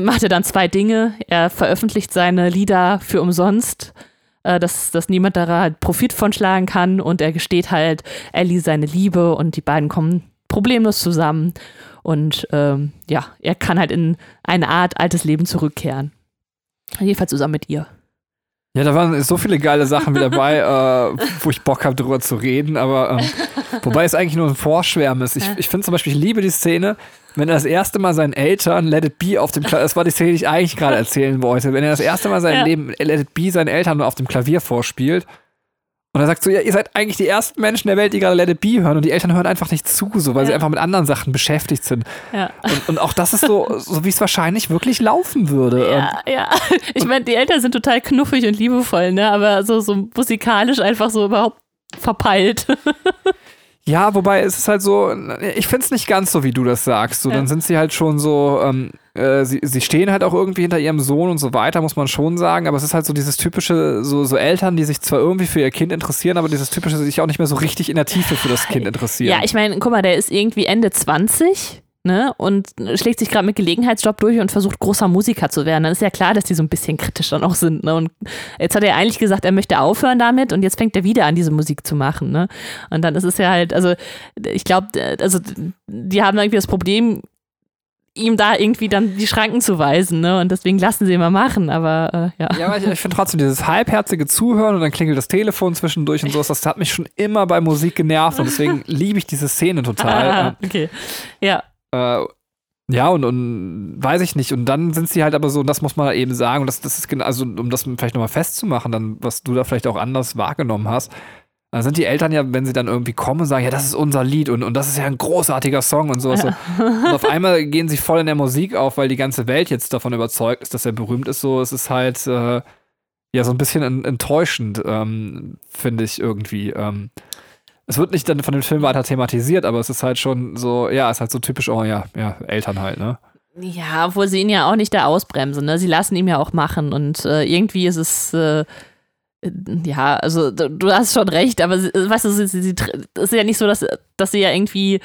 macht er dann zwei Dinge. Er veröffentlicht seine Lieder für umsonst, äh, dass, dass niemand da halt Profit von schlagen kann und er gesteht halt Ellie seine Liebe und die beiden kommen problemlos zusammen und ähm, ja, er kann halt in eine Art altes Leben zurückkehren. Jedenfalls zusammen mit ihr. Ja, da waren so viele geile Sachen mit dabei, äh, wo ich Bock habe, drüber zu reden, aber ähm, wobei es eigentlich nur ein Vorschwärmen ist. Ich, ich finde zum Beispiel, ich liebe die Szene, wenn er das erste Mal seinen Eltern Let It Be auf dem Klavier, das war die Szene, die ich eigentlich gerade erzählen wollte, wenn er das erste Mal sein ja. Leben Let It Be seinen Eltern nur auf dem Klavier vorspielt und er sagt so, ja, ihr seid eigentlich die ersten Menschen der Welt, die gerade Let It Be hören und die Eltern hören einfach nicht zu, so, weil ja. sie einfach mit anderen Sachen beschäftigt sind. Ja. Und, und auch das ist so, so wie es wahrscheinlich wirklich laufen würde. Ja, ja. Ich meine, die Eltern sind total knuffig und liebevoll, ne, aber so, so musikalisch einfach so überhaupt verpeilt. Ja, wobei es ist halt so, ich finde es nicht ganz so, wie du das sagst. So, ja. dann sind sie halt schon so, ähm, äh, sie, sie stehen halt auch irgendwie hinter ihrem Sohn und so weiter, muss man schon sagen. Aber es ist halt so dieses typische, so, so Eltern, die sich zwar irgendwie für ihr Kind interessieren, aber dieses typische, sich auch nicht mehr so richtig in der Tiefe für das Kind interessieren. Ja, ich meine, guck mal, der ist irgendwie Ende 20 ne, und schlägt sich gerade mit Gelegenheitsjob durch und versucht großer Musiker zu werden, dann ist ja klar, dass die so ein bisschen kritisch dann auch sind. Ne? Und jetzt hat er eigentlich gesagt, er möchte aufhören damit und jetzt fängt er wieder an, diese Musik zu machen. Ne? Und dann ist es ja halt, also ich glaube, also die haben irgendwie das Problem, ihm da irgendwie dann die Schranken zu weisen, ne? Und deswegen lassen sie immer machen, aber äh, ja. Ja, aber ich, ich finde trotzdem dieses halbherzige Zuhören und dann klingelt das Telefon zwischendurch und so, das hat mich schon immer bei Musik genervt und deswegen liebe ich diese Szene total. Ah, okay. Ja. Äh, ja, und, und weiß ich nicht. Und dann sind sie halt aber so, und das muss man eben sagen, und das, das ist genau, also um das vielleicht nochmal festzumachen, dann, was du da vielleicht auch anders wahrgenommen hast, dann sind die Eltern ja, wenn sie dann irgendwie kommen und sagen, ja, das ist unser Lied und, und das ist ja ein großartiger Song und so. Ja. Und auf einmal gehen sie voll in der Musik auf, weil die ganze Welt jetzt davon überzeugt ist, dass er berühmt ist. So, es ist halt äh, ja so ein bisschen enttäuschend, ähm, finde ich irgendwie. Ähm, es wird nicht dann von dem Film weiter thematisiert, aber es ist halt schon so, ja, es ist halt so typisch, oh ja, ja, Eltern halt, ne? Ja, obwohl sie ihn ja auch nicht da ausbremsen, ne? Sie lassen ihn ja auch machen und äh, irgendwie ist es, äh, ja, also du hast schon recht, aber weißt du, es ist ja nicht so, dass, dass sie ja irgendwie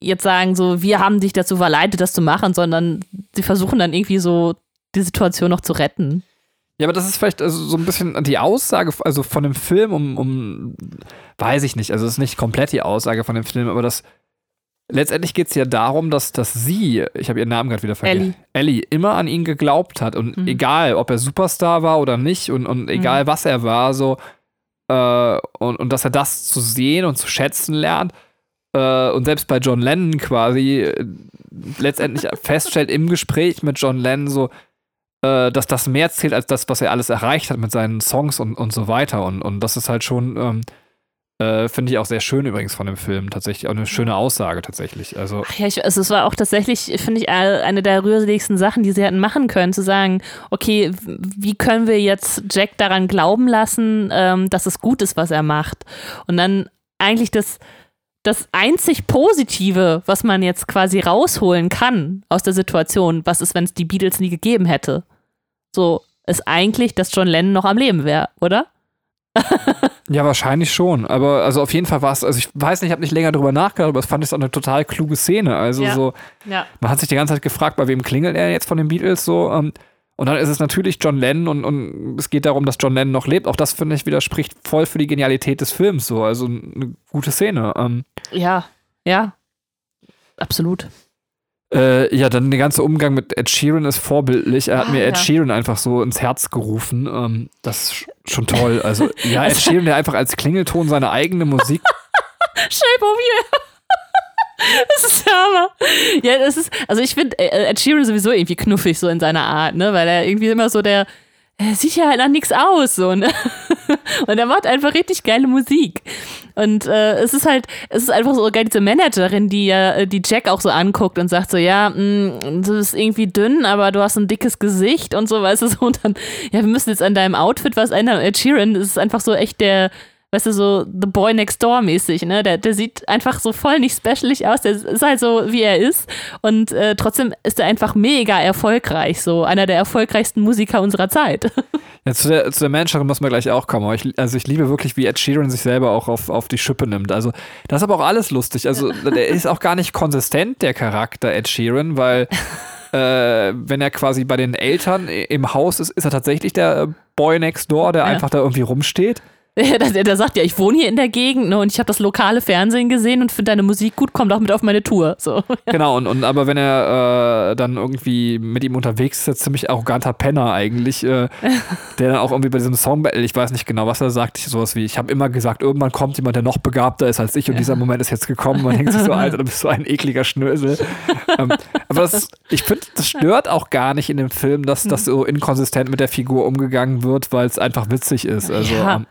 jetzt sagen, so, wir haben dich dazu verleitet, das zu machen, sondern sie versuchen dann irgendwie so die Situation noch zu retten. Ja, aber das ist vielleicht also so ein bisschen die Aussage, also von dem Film, um, um weiß ich nicht, also es ist nicht komplett die Aussage von dem Film, aber das letztendlich geht es ja darum, dass, dass sie, ich habe ihren Namen gerade wieder vergessen, Ellie. Ellie immer an ihn geglaubt hat und mhm. egal, ob er Superstar war oder nicht und, und egal, mhm. was er war, so äh, und, und dass er das zu sehen und zu schätzen lernt äh, und selbst bei John Lennon quasi äh, letztendlich feststellt im Gespräch mit John Lennon so, äh, dass das mehr zählt als das, was er alles erreicht hat mit seinen Songs und, und so weiter. Und, und das ist halt schon, ähm, äh, finde ich auch sehr schön übrigens von dem Film. Tatsächlich auch eine schöne Aussage tatsächlich. Also, Ach ja, ich, also es war auch tatsächlich, finde ich, eine der rührseligsten Sachen, die sie hätten machen können, zu sagen, okay, wie können wir jetzt Jack daran glauben lassen, ähm, dass es gut ist, was er macht? Und dann eigentlich das das einzig Positive, was man jetzt quasi rausholen kann aus der Situation, was ist, wenn es die Beatles nie gegeben hätte? So, ist eigentlich, dass John Lennon noch am Leben wäre, oder? ja, wahrscheinlich schon. Aber also auf jeden Fall war es, also ich weiß nicht, ich habe nicht länger drüber nachgedacht, aber es fand ich auch eine total kluge Szene. Also ja. so, ja. man hat sich die ganze Zeit gefragt, bei wem klingelt er jetzt von den Beatles so? Ähm, und dann ist es natürlich John Lennon und, und es geht darum, dass John Lennon noch lebt. Auch das, finde ich, widerspricht voll für die Genialität des Films. So. Also eine gute Szene. Ähm, ja, ja. Absolut. Äh, ja, dann der ganze Umgang mit Ed Sheeran ist vorbildlich. Er hat Ah, mir Ed ja. Sheeran einfach so ins Herz gerufen. Ähm, das ist sch- schon toll. Also, ja, Ed Sheeran, der einfach als Klingelton seine eigene Musik. Shape of You. Das ist der Hammer. Ja, das ist, also ich finde äh, Ed Sheeran sowieso irgendwie knuffig so in seiner Art, ne, weil er irgendwie immer so der, er sieht ja halt nach nichts aus, so, ne. Und er macht einfach richtig geile Musik. Und äh, es ist halt, es ist einfach so geil, diese Managerin, die ja, äh, die Jack auch so anguckt und sagt so, ja, mh, du bist irgendwie dünn, aber du hast ein dickes Gesicht und so, weißt du, so. Und dann, ja, wir müssen jetzt an deinem Outfit was ändern. Ed Sheeran ist einfach so echt der, weißt du, so The Boy Next Door mäßig, ne? Der, der sieht einfach so voll nicht specialig aus, der ist halt so, wie er ist. Und äh, trotzdem ist er einfach mega erfolgreich, so einer der erfolgreichsten Musiker unserer Zeit. Ja, zu, der, zu der Managerin müssen wir gleich auch kommen. Ich, also, ich liebe wirklich, wie Ed Sheeran sich selber auch auf, auf die Schippe nimmt. Also, das ist aber auch alles lustig. Also, der ist auch gar nicht konsistent, der Charakter Ed Sheeran, weil. Äh, wenn er quasi bei den Eltern im Haus ist, ist er tatsächlich der äh, Boy next door, der Ja. einfach da irgendwie rumsteht. Der, der, der sagt ja, ich wohne hier in der Gegend ne, und ich habe das lokale Fernsehen gesehen und finde deine Musik gut, komm doch mit auf meine Tour. So. Genau, und, und aber wenn er äh, dann irgendwie mit ihm unterwegs ist, ist er ziemlich arroganter Penner eigentlich, äh, der dann auch irgendwie bei diesem Song Battle, ich weiß nicht genau, was er sagt, sowas wie, ich habe immer gesagt, irgendwann kommt jemand, der noch begabter ist als ich und dieser Moment ist jetzt gekommen, man denkt sich so, Alter, du bist so ein ekliger Schnösel. ähm, aber das, ich finde, das stört auch gar nicht in dem Film, dass das so inkonsistent mit der Figur umgegangen wird, weil es einfach witzig ist. Also, Ja. ähm,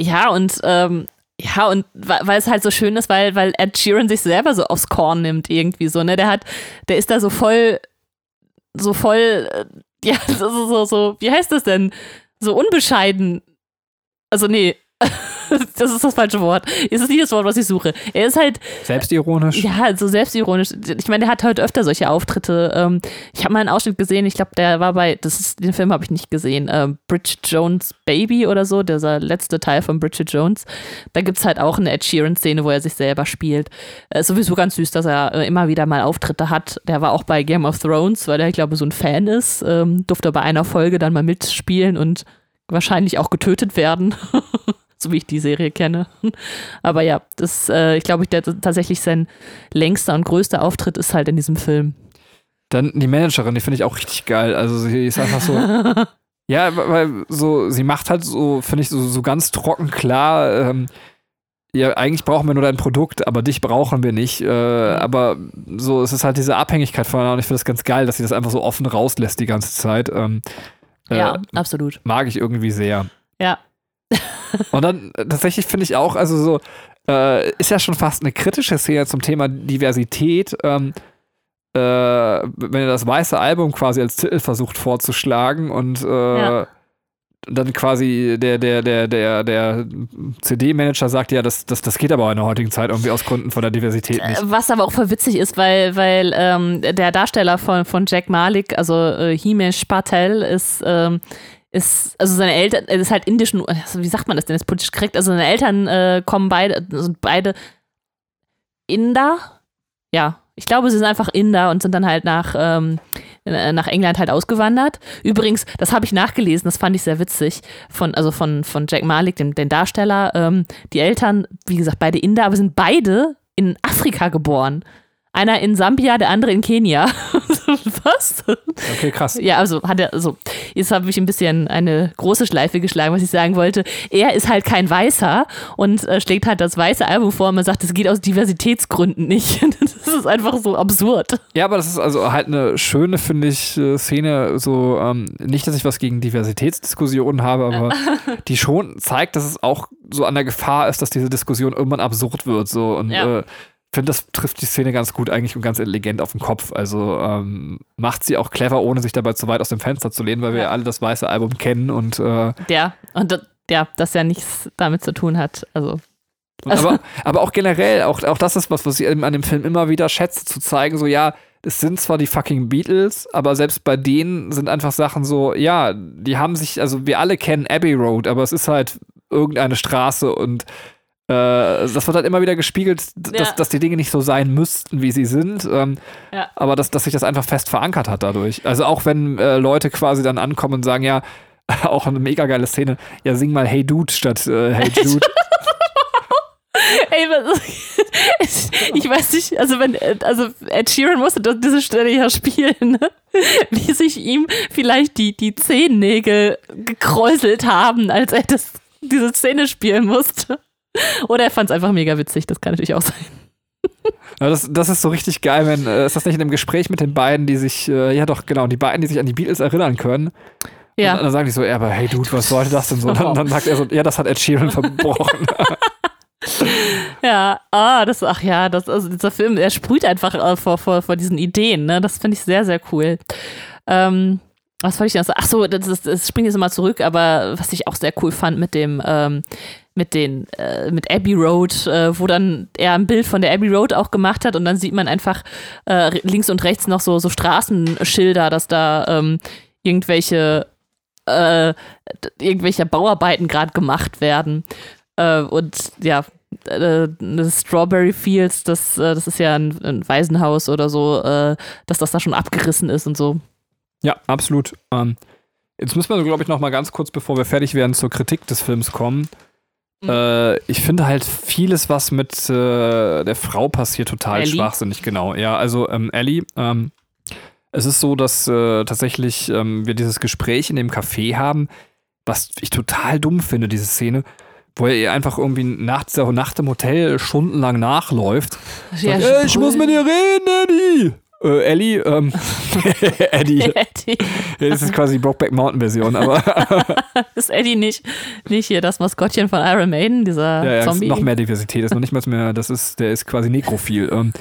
Ja, und ähm, ja, und weil es halt so schön ist, weil, weil Ed Sheeran sich selber so aufs Korn nimmt, irgendwie so, ne? Der hat, der ist da so voll, so voll, äh, ja, so, so, so, wie heißt das denn? So unbescheiden. Also, nee. Das ist das falsche Wort. Es ist nicht das Wort, was ich suche. Er ist halt, selbstironisch. ja, so selbstironisch. Ich meine, der hat heute öfter solche Auftritte. Ähm, ich habe mal einen Ausschnitt gesehen, ich glaube, der war bei, das ist, den Film habe ich nicht gesehen, ähm, Bridget Jones Baby oder so, dieser letzte Teil von Bridget Jones. Da gibt es halt auch eine Ed Sheeran-Szene, wo er sich selber spielt. Äh, sowieso ganz süß, dass er äh, immer wieder mal Auftritte hat. Der war auch bei Game of Thrones, weil er, ich glaube, so ein Fan ist. Ähm, durfte bei einer Folge dann mal mitspielen und wahrscheinlich auch getötet werden. so wie ich die Serie kenne. Aber ja, das, äh, ich glaube, der tatsächlich sein längster und größter Auftritt ist halt in diesem Film. Dann die Managerin, die finde ich auch richtig geil. Also sie ist einfach so. ja, weil so, sie macht halt so, finde ich, so, so ganz trocken klar, ähm, ja, eigentlich brauchen wir nur dein Produkt, aber dich brauchen wir nicht. Äh, aber so, es ist halt diese Abhängigkeit voneinander und ich finde das ganz geil, dass sie das einfach so offen rauslässt die ganze Zeit. Ähm, äh, Ja, absolut. Mag ich irgendwie sehr. Ja. Und dann äh, tatsächlich finde ich auch, also so, äh, ist ja schon fast eine kritische Szene zum Thema Diversität. Ähm, äh, wenn er das weiße Album quasi als Titel versucht vorzuschlagen und äh, Ja. dann quasi der, der, der, der, der CD-Manager sagt, ja, das, das, das geht aber in der heutigen Zeit irgendwie aus Gründen von der Diversität nicht. Äh, Was aber auch voll witzig ist, weil, weil ähm, der Darsteller von, von Jack Malik, also äh, Himesh Patel, ist, ähm, ist, also seine Eltern, er ist halt indischen, also wie sagt man das denn jetzt politisch korrekt? Also seine Eltern äh, kommen beide, sind beide Inder. Ja, ich glaube, sie sind einfach Inder und sind dann halt nach, ähm, äh, nach England halt ausgewandert. Übrigens, das habe ich nachgelesen, das fand ich sehr witzig, von, also von, von Jack Malik, dem, dem Darsteller. Ähm, die Eltern, wie gesagt, beide Inder, aber sind beide in Afrika geboren. Einer in Sambia, der andere in Kenia. Was? Okay, krass. Ja, also hat er, also jetzt habe ich ein bisschen eine große Schleife geschlagen, was ich sagen wollte. Er ist halt kein Weißer und äh, schlägt halt das weiße Album vor und man sagt, das geht aus Diversitätsgründen nicht. Das ist einfach so absurd. Ja, aber das ist also halt eine schöne, finde ich, äh, Szene. So, ähm, nicht, dass ich was gegen Diversitätsdiskussionen habe, aber die schon zeigt, dass es auch so an der Gefahr ist, dass diese Diskussion irgendwann absurd wird. So und Ja. äh, finde, das trifft die Szene ganz gut eigentlich und ganz intelligent auf den Kopf. Also ähm, macht sie auch clever, ohne sich dabei zu weit aus dem Fenster zu lehnen, weil wir Ja. alle das weiße Album kennen und äh, Ja, und das, ja, das ja nichts damit zu tun hat. Also, aber, aber auch generell, auch, auch das ist was, was ich an dem Film immer wieder schätze, zu zeigen, so ja, es sind zwar die fucking Beatles, aber selbst bei denen sind einfach Sachen so, ja, die haben sich, also wir alle kennen Abbey Road, aber es ist halt irgendeine Straße und äh, das wird halt immer wieder gespiegelt, d- dass, Ja. dass die Dinge nicht so sein müssten, wie sie sind. Ähm, Ja. Aber dass, dass sich das einfach fest verankert hat dadurch. Also auch wenn äh, Leute quasi dann ankommen und sagen, ja, auch eine mega geile Szene, ja, sing mal Hey Dude statt äh, Hey Jude. ey, was, ich weiß nicht, also wenn, also Ed Sheeran musste diese Stelle ja spielen, ne? wie sich ihm vielleicht die, die Zehennägel gekräuselt haben, als er das, diese Szene spielen musste. Oder er fand es einfach mega witzig, das kann natürlich auch sein. Ja, das, das ist so richtig geil, wenn, äh, ist das nicht in einem Gespräch mit den beiden, die sich, äh, ja doch, genau, die beiden, die sich an die Beatles erinnern können. Ja. Und dann sagen die so, ja, aber hey Dude, was sollte das denn so? Und dann, dann sagt er so, ja, das hat Ed Sheeran verbrochen. Ja, ah, das, ach ja, das, also dieser Film, er sprüht einfach äh, vor, vor, vor diesen Ideen, ne? Das finde ich sehr, sehr cool. Ähm, was wollte ich noch sagen? Ach so, das, das, das springt jetzt mal zurück, aber was ich auch sehr cool fand mit dem, ähm, mit den, äh, mit Abbey Road, äh, wo dann er ein Bild von der Abbey Road auch gemacht hat und dann sieht man einfach äh, links und rechts noch so, so Straßenschilder, dass da ähm, irgendwelche, äh, irgendwelche Bauarbeiten gerade gemacht werden. Äh, und ja, äh, Strawberry Fields, das, das ist ja ein, ein Waisenhaus oder so, dass das da schon abgerissen ist und so. ja, absolut. Ähm, jetzt müssen wir, glaube ich, noch mal ganz kurz, bevor wir fertig werden, zur Kritik des Films kommen. Mhm. Äh, ich finde halt vieles, was mit äh, der Frau passiert, total Ellie? schwachsinnig, genau. Ja, also ähm, Ellie, ähm, es ist so, dass äh, tatsächlich ähm, wir dieses Gespräch in dem Café haben, was ich total dumm finde, diese Szene, wo er ihr einfach irgendwie nach dieser Nacht im Hotel stundenlang nachläuft. Ja, Sagt, "Ey, ich muss mit dir reden, Eddie! Äh, Ellie, ähm, Eddie. Eddie. Das ist quasi die Brokeback Mountain Version, aber Ist Eddie nicht, nicht hier das Maskottchen von Iron Maiden, dieser ja, ja, ist Zombie? noch mehr Diversität, ist noch nicht mal mehr, das ist, der ist quasi nekrophil. Ähm,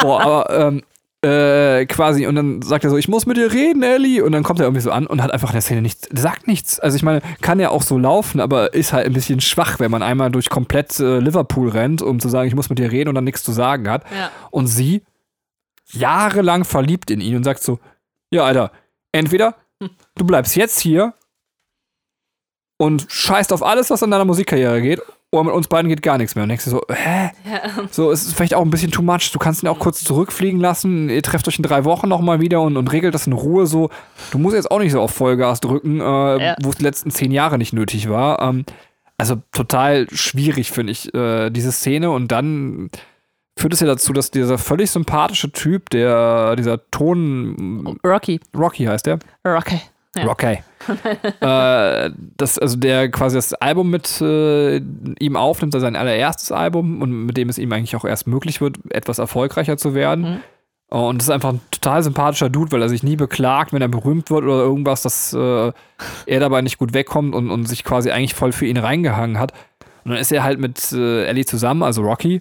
so, aber ähm, äh, quasi, und dann sagt er so, ich muss mit dir reden, Ellie. Und dann kommt er irgendwie so an und hat einfach in der Szene nichts, sagt nichts. Also ich meine, kann ja auch so laufen, aber ist halt ein bisschen schwach, wenn man einmal durch komplett äh, Liverpool rennt, um zu sagen, ich muss mit dir reden und dann nichts zu sagen hat. Ja. Und sie jahrelang verliebt in ihn und sagt so, ja, Alter, entweder du bleibst jetzt hier und scheißt auf alles, was an deiner Musikkarriere geht, oder mit uns beiden geht gar nichts mehr. Und denkst du so, hä? Ja. So, es ist vielleicht auch ein bisschen too much. Du kannst ihn auch kurz zurückfliegen lassen. Ihr trefft euch in drei Wochen nochmal wieder und, und regelt das in Ruhe so. Du musst jetzt auch nicht so auf Vollgas drücken, äh, Ja. wo es die letzten zehn Jahre nicht nötig war. Ähm, also total schwierig, finde ich, äh, diese Szene. Und dann führt es ja dazu, dass dieser völlig sympathische Typ, der, dieser Ton, Rocky. Rocky heißt der, Rocky. Ja. Rocky. äh, das, also der quasi das Album mit äh, ihm aufnimmt, also sein allererstes Album und mit dem es ihm eigentlich auch erst möglich wird, etwas erfolgreicher zu werden. Mhm. Und das ist einfach ein total sympathischer Dude, weil er sich nie beklagt, wenn er berühmt wird oder irgendwas, dass äh, er dabei nicht gut wegkommt und, und sich quasi eigentlich voll für ihn reingehangen hat. Und dann ist er halt mit äh, Ellie zusammen, also Rocky.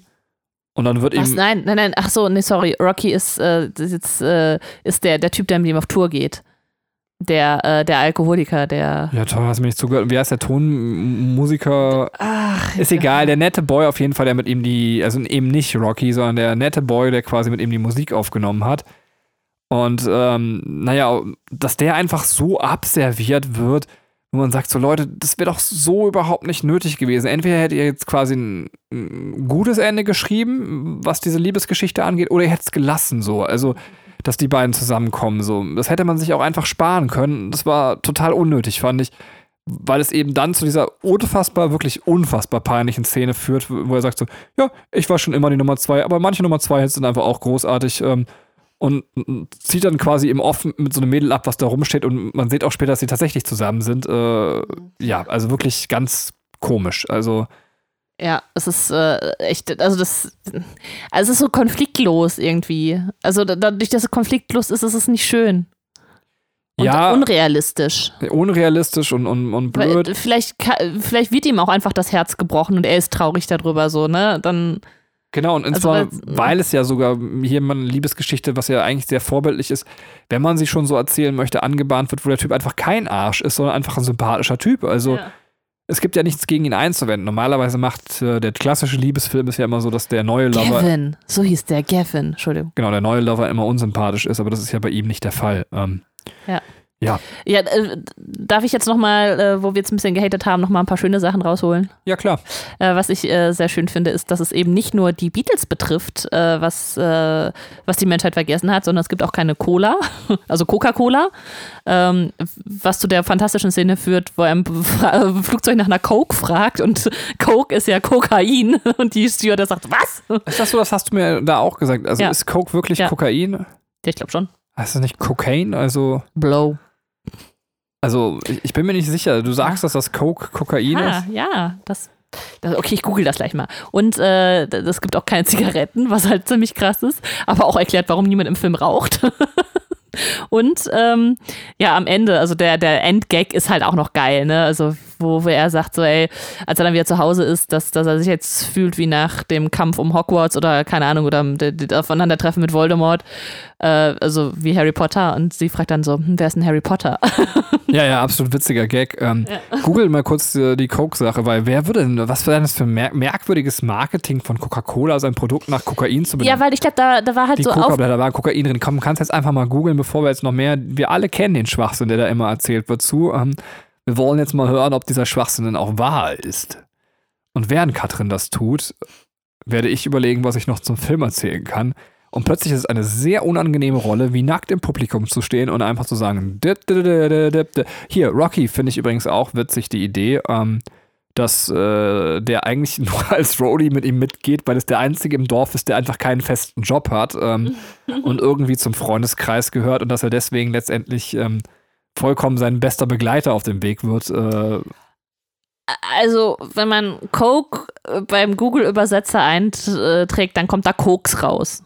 Und dann wird Was? ihm. Nein, nein, nein. Ach so, nee, sorry. Rocky ist, äh, ist, jetzt, äh, ist der, der Typ, der mit ihm auf Tour geht. Der, äh, der Alkoholiker, der. Ja, toll, hast du mir nicht zugehört. Wie heißt der Tonmusiker? Ach, Ist egal, der nette Boy auf jeden Fall, der mit ihm die, also eben nicht Rocky, sondern der nette Boy, der quasi mit ihm die Musik aufgenommen hat. Und ähm, naja, dass der einfach so abserviert wird, wo man sagt, so Leute, das wäre doch so überhaupt nicht nötig gewesen. Entweder hättet ihr jetzt quasi ein, ein gutes Ende geschrieben, was diese Liebesgeschichte angeht, oder ihr hättet es gelassen so. Also, dass die beiden zusammenkommen. So. Das hätte man sich auch einfach sparen können. Das war total unnötig, fand ich weil es eben dann zu dieser unfassbar, wirklich unfassbar peinlichen Szene führt, wo er sagt so, ja, ich war schon immer die Nummer zwei, aber manche Nummer zwei sind einfach auch großartig ähm, und, zieht dann quasi im Offen mit so einem Mädel ab, was da rumsteht und man sieht auch später, dass sie tatsächlich zusammen sind. Äh, ja, also wirklich ganz komisch. Also Ja, es ist äh, echt, also das, also es ist so konfliktlos irgendwie. Also da- dadurch, dass es konfliktlos ist, ist es nicht schön. Und Ja. unrealistisch. unrealistisch und, und, und blöd. vielleicht, vielleicht wird ihm auch einfach das Herz gebrochen und er ist traurig darüber so, ne? Dann, Genau, und Also zwar, weil's- weil es ja sogar hier mal eine Liebesgeschichte, was ja eigentlich sehr vorbildlich ist, wenn man sie schon so erzählen möchte, angebahnt wird, wo der Typ einfach kein Arsch ist, sondern einfach ein sympathischer Typ. Also ja. es gibt ja nichts gegen ihn einzuwenden. Normalerweise macht äh, der klassische Liebesfilm ist ja immer so, dass der neue Lover, Gavin, so hieß der, Gavin, Entschuldigung. genau, der neue Lover immer unsympathisch ist, aber das ist ja bei ihm nicht der Fall. Ähm, Ja. Ja. Ja, äh, darf ich jetzt nochmal, äh, wo wir jetzt ein bisschen gehatet haben, nochmal ein paar schöne Sachen rausholen? Ja, klar. Äh, was ich äh, sehr schön finde, ist, dass es eben nicht nur die Beatles betrifft, äh, was, äh, was die Menschheit vergessen hat, sondern es gibt auch keine Cola, also Coca-Cola, ähm, was zu der fantastischen Szene führt, wo er im Fra- Flugzeug nach einer Coke fragt und Coke ist ja Kokain und die Stewardess sagt, was? Ja, Ist das so, das hast du mir da auch gesagt. Also Ja. ist Coke wirklich Ja. Kokain? ich glaube schon. Heißt das nicht Cocaine? Also, Blow. Also ich, bin mir nicht sicher. Du sagst, dass das Coke Kokain Ah, ist? ja, das, das. Okay, ich google das gleich mal. Und äh, es gibt auch keine Zigaretten, was halt ziemlich krass ist, aber auch erklärt, warum niemand im Film raucht. Und ähm, ja, am Ende, also der, der Endgag ist halt auch noch geil, ne? Also, wo, wo er sagt, so, ey, als er dann wieder zu Hause ist, dass, dass er sich jetzt fühlt wie nach dem Kampf um Hogwarts oder keine Ahnung, oder d- d- Aufeinandertreffen mit Voldemort, äh, also wie Harry Potter. Und sie fragt dann so, hm, wer ist denn Harry Potter? Ja, ja, absolut witziger Gag. Ähm, Google mal kurz äh, die Coke-Sache, weil wer würde denn, was wäre denn das für ein mer merkwürdiges Marketing von Coca-Cola, sein Produkt nach Kokain zu benennen? ja, weil ich glaube, da, da war halt die so auf, da war Kokain drin. Komm, kannst jetzt einfach mal googeln, bevor wir jetzt noch mehr, wir alle kennen den Schwachsinn, der da immer erzählt wird, zu. Ähm, wir wollen jetzt mal hören, ob dieser Schwachsinn denn auch wahr ist. Und während Katrin das tut, werde ich überlegen, was ich noch zum Film erzählen kann. Und plötzlich ist es eine sehr unangenehme Rolle, wie nackt im Publikum zu stehen und einfach zu sagen, dip, dip, dip, hier, Rocky finde ich übrigens auch witzig, die Idee, ähm, dass äh, der eigentlich nur als Roadie mit ihm mitgeht, weil es der einzige im Dorf ist, der einfach keinen festen Job hat ähm, und irgendwie zum Freundeskreis gehört und dass er deswegen letztendlich ähm, vollkommen sein bester Begleiter auf dem Weg wird. Äh, Also, wenn man Coke äh, beim Google-Übersetzer einträgt, dann kommt da Koks raus.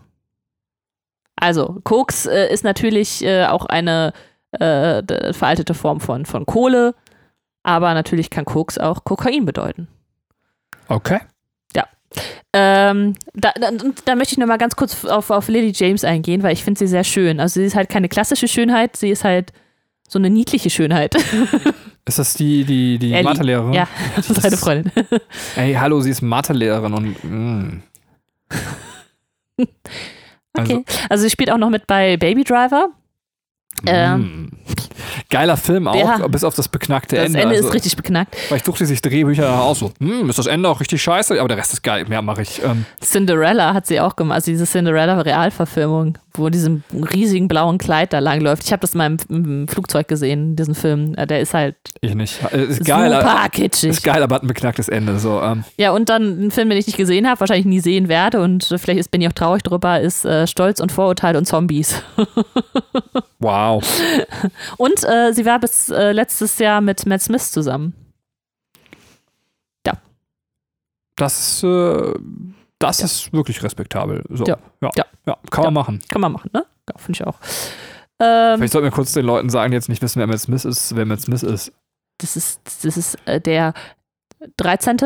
Also, Koks äh, ist natürlich äh, auch eine äh, veraltete Form von, von Kohle, aber natürlich kann Koks auch Kokain bedeuten. okay. Ähm, da, da, da möchte ich nochmal ganz kurz auf, auf Lily James eingehen, weil ich finde sie sehr schön. Also, sie ist halt keine klassische Schönheit, sie ist halt so eine niedliche Schönheit. Ist das die, die, die Ellie. Mathelehrerin? Ja, das ist seine Freundin. Ey, hallo, sie ist Mathelehrerin und. mm. Also, Okay. Also, sie spielt auch noch mit bei Baby Driver. Ähm, mm. Geiler Film auch, Ja. bis auf das beknackte Das Ende. Ende also, ist richtig beknackt. Weil ich suchte sich Drehbücher aus so, hm, ist das Ende auch richtig scheiße? Aber der Rest ist geil, mehr mache ich. Ähm, Cinderella hat sie auch gemacht, also diese Cinderella-Realverfilmung, wo diesem riesigen blauen Kleid da langläuft. Ich habe das mal im, im Flugzeug gesehen, diesen Film. Äh, Der ist halt ich nicht. Äh, Ist geil, super kitschig. ist geil, aber hat ein beknacktes Ende. So, ähm, Ja, und dann ein Film, den ich nicht gesehen habe, wahrscheinlich nie sehen werde und vielleicht ist, bin ich auch traurig drüber, ist äh, Stolz und Vorurteil und Zombies. wow. Und äh, sie war bis äh, letztes Jahr mit Matt Smith zusammen. Das ist, äh, das ist wirklich respektabel. So. Ja. Ja. Ja. Ja. kann man machen. Kann man machen, ne? Ja, finde ich auch. Ähm, Vielleicht sollten wir kurz den Leuten sagen, die jetzt nicht wissen, wer Matt Smith ist, wer Matt Smith ist. das ist, das ist äh, der 13.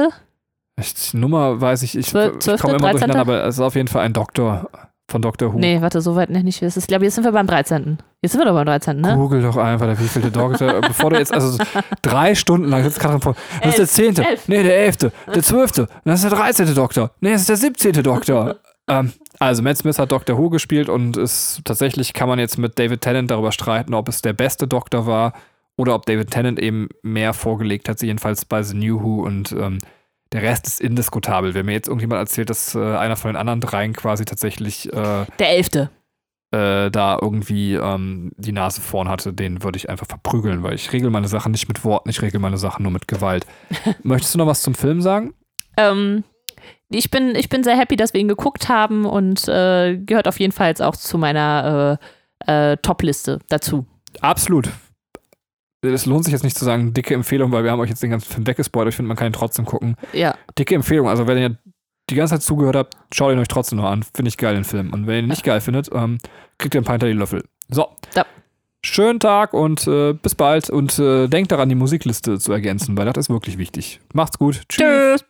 Ich, die Nummer weiß ich, ich, Zwölf- ich zwölfte, komme immer 13.? durcheinander, aber es ist auf jeden Fall ein Doktor von Dr. Who. Nee, warte, so weit nicht. nicht. Es ist- Ich glaube, jetzt sind wir beim 13. Jetzt sind wir doch beim 13, ne? Google doch einfach, der wievielte Doktor. bevor du jetzt, also drei Stunden lang sitzt Katrin vor. Das ist der Elf. zehnte. Elf. Nee, der elfte. Der zwölfte. Das ist der dreizehnte Doktor. Nee, das ist der siebzehnte Doktor. ähm, also Matt Smith hat Doctor Who gespielt und ist tatsächlich kann man jetzt mit David Tennant darüber streiten, ob es der beste Doktor war oder ob David Tennant eben mehr vorgelegt hat, jedenfalls bei The New Who und ähm, der Rest ist indiskutabel. Wenn mir jetzt irgendjemand erzählt, dass äh, einer von den anderen dreien quasi tatsächlich äh, Der 11. äh, da irgendwie ähm, die Nase vorn hatte, den würde ich einfach verprügeln, weil ich regel meine Sachen nicht mit Worten, ich regel meine Sachen nur mit Gewalt. Möchtest du noch was zum Film sagen? Ähm, ich, bin, ich bin sehr happy, dass wir ihn geguckt haben und äh, gehört auf jeden Fall jetzt auch zu meiner äh, äh, Top-Liste dazu. Absolut. Es lohnt sich jetzt nicht zu sagen, dicke Empfehlung, weil wir haben euch jetzt den ganzen Film weggespoilert. Ich finde, man kann ihn trotzdem gucken. Ja. Dicke Empfehlung. Also, wenn ihr die ganze Zeit zugehört habt, schaut ihn euch trotzdem noch an. Finde ich geil, den Film. Und wenn ihr ihn nicht geil findet, ähm, kriegt ihr ein paar hinter die Löffel. So. Ja. Schönen Tag und äh, bis bald. Und äh, denkt daran, die Musikliste zu ergänzen, weil das ist wirklich wichtig. Macht's gut. Tschüss. Tschüss.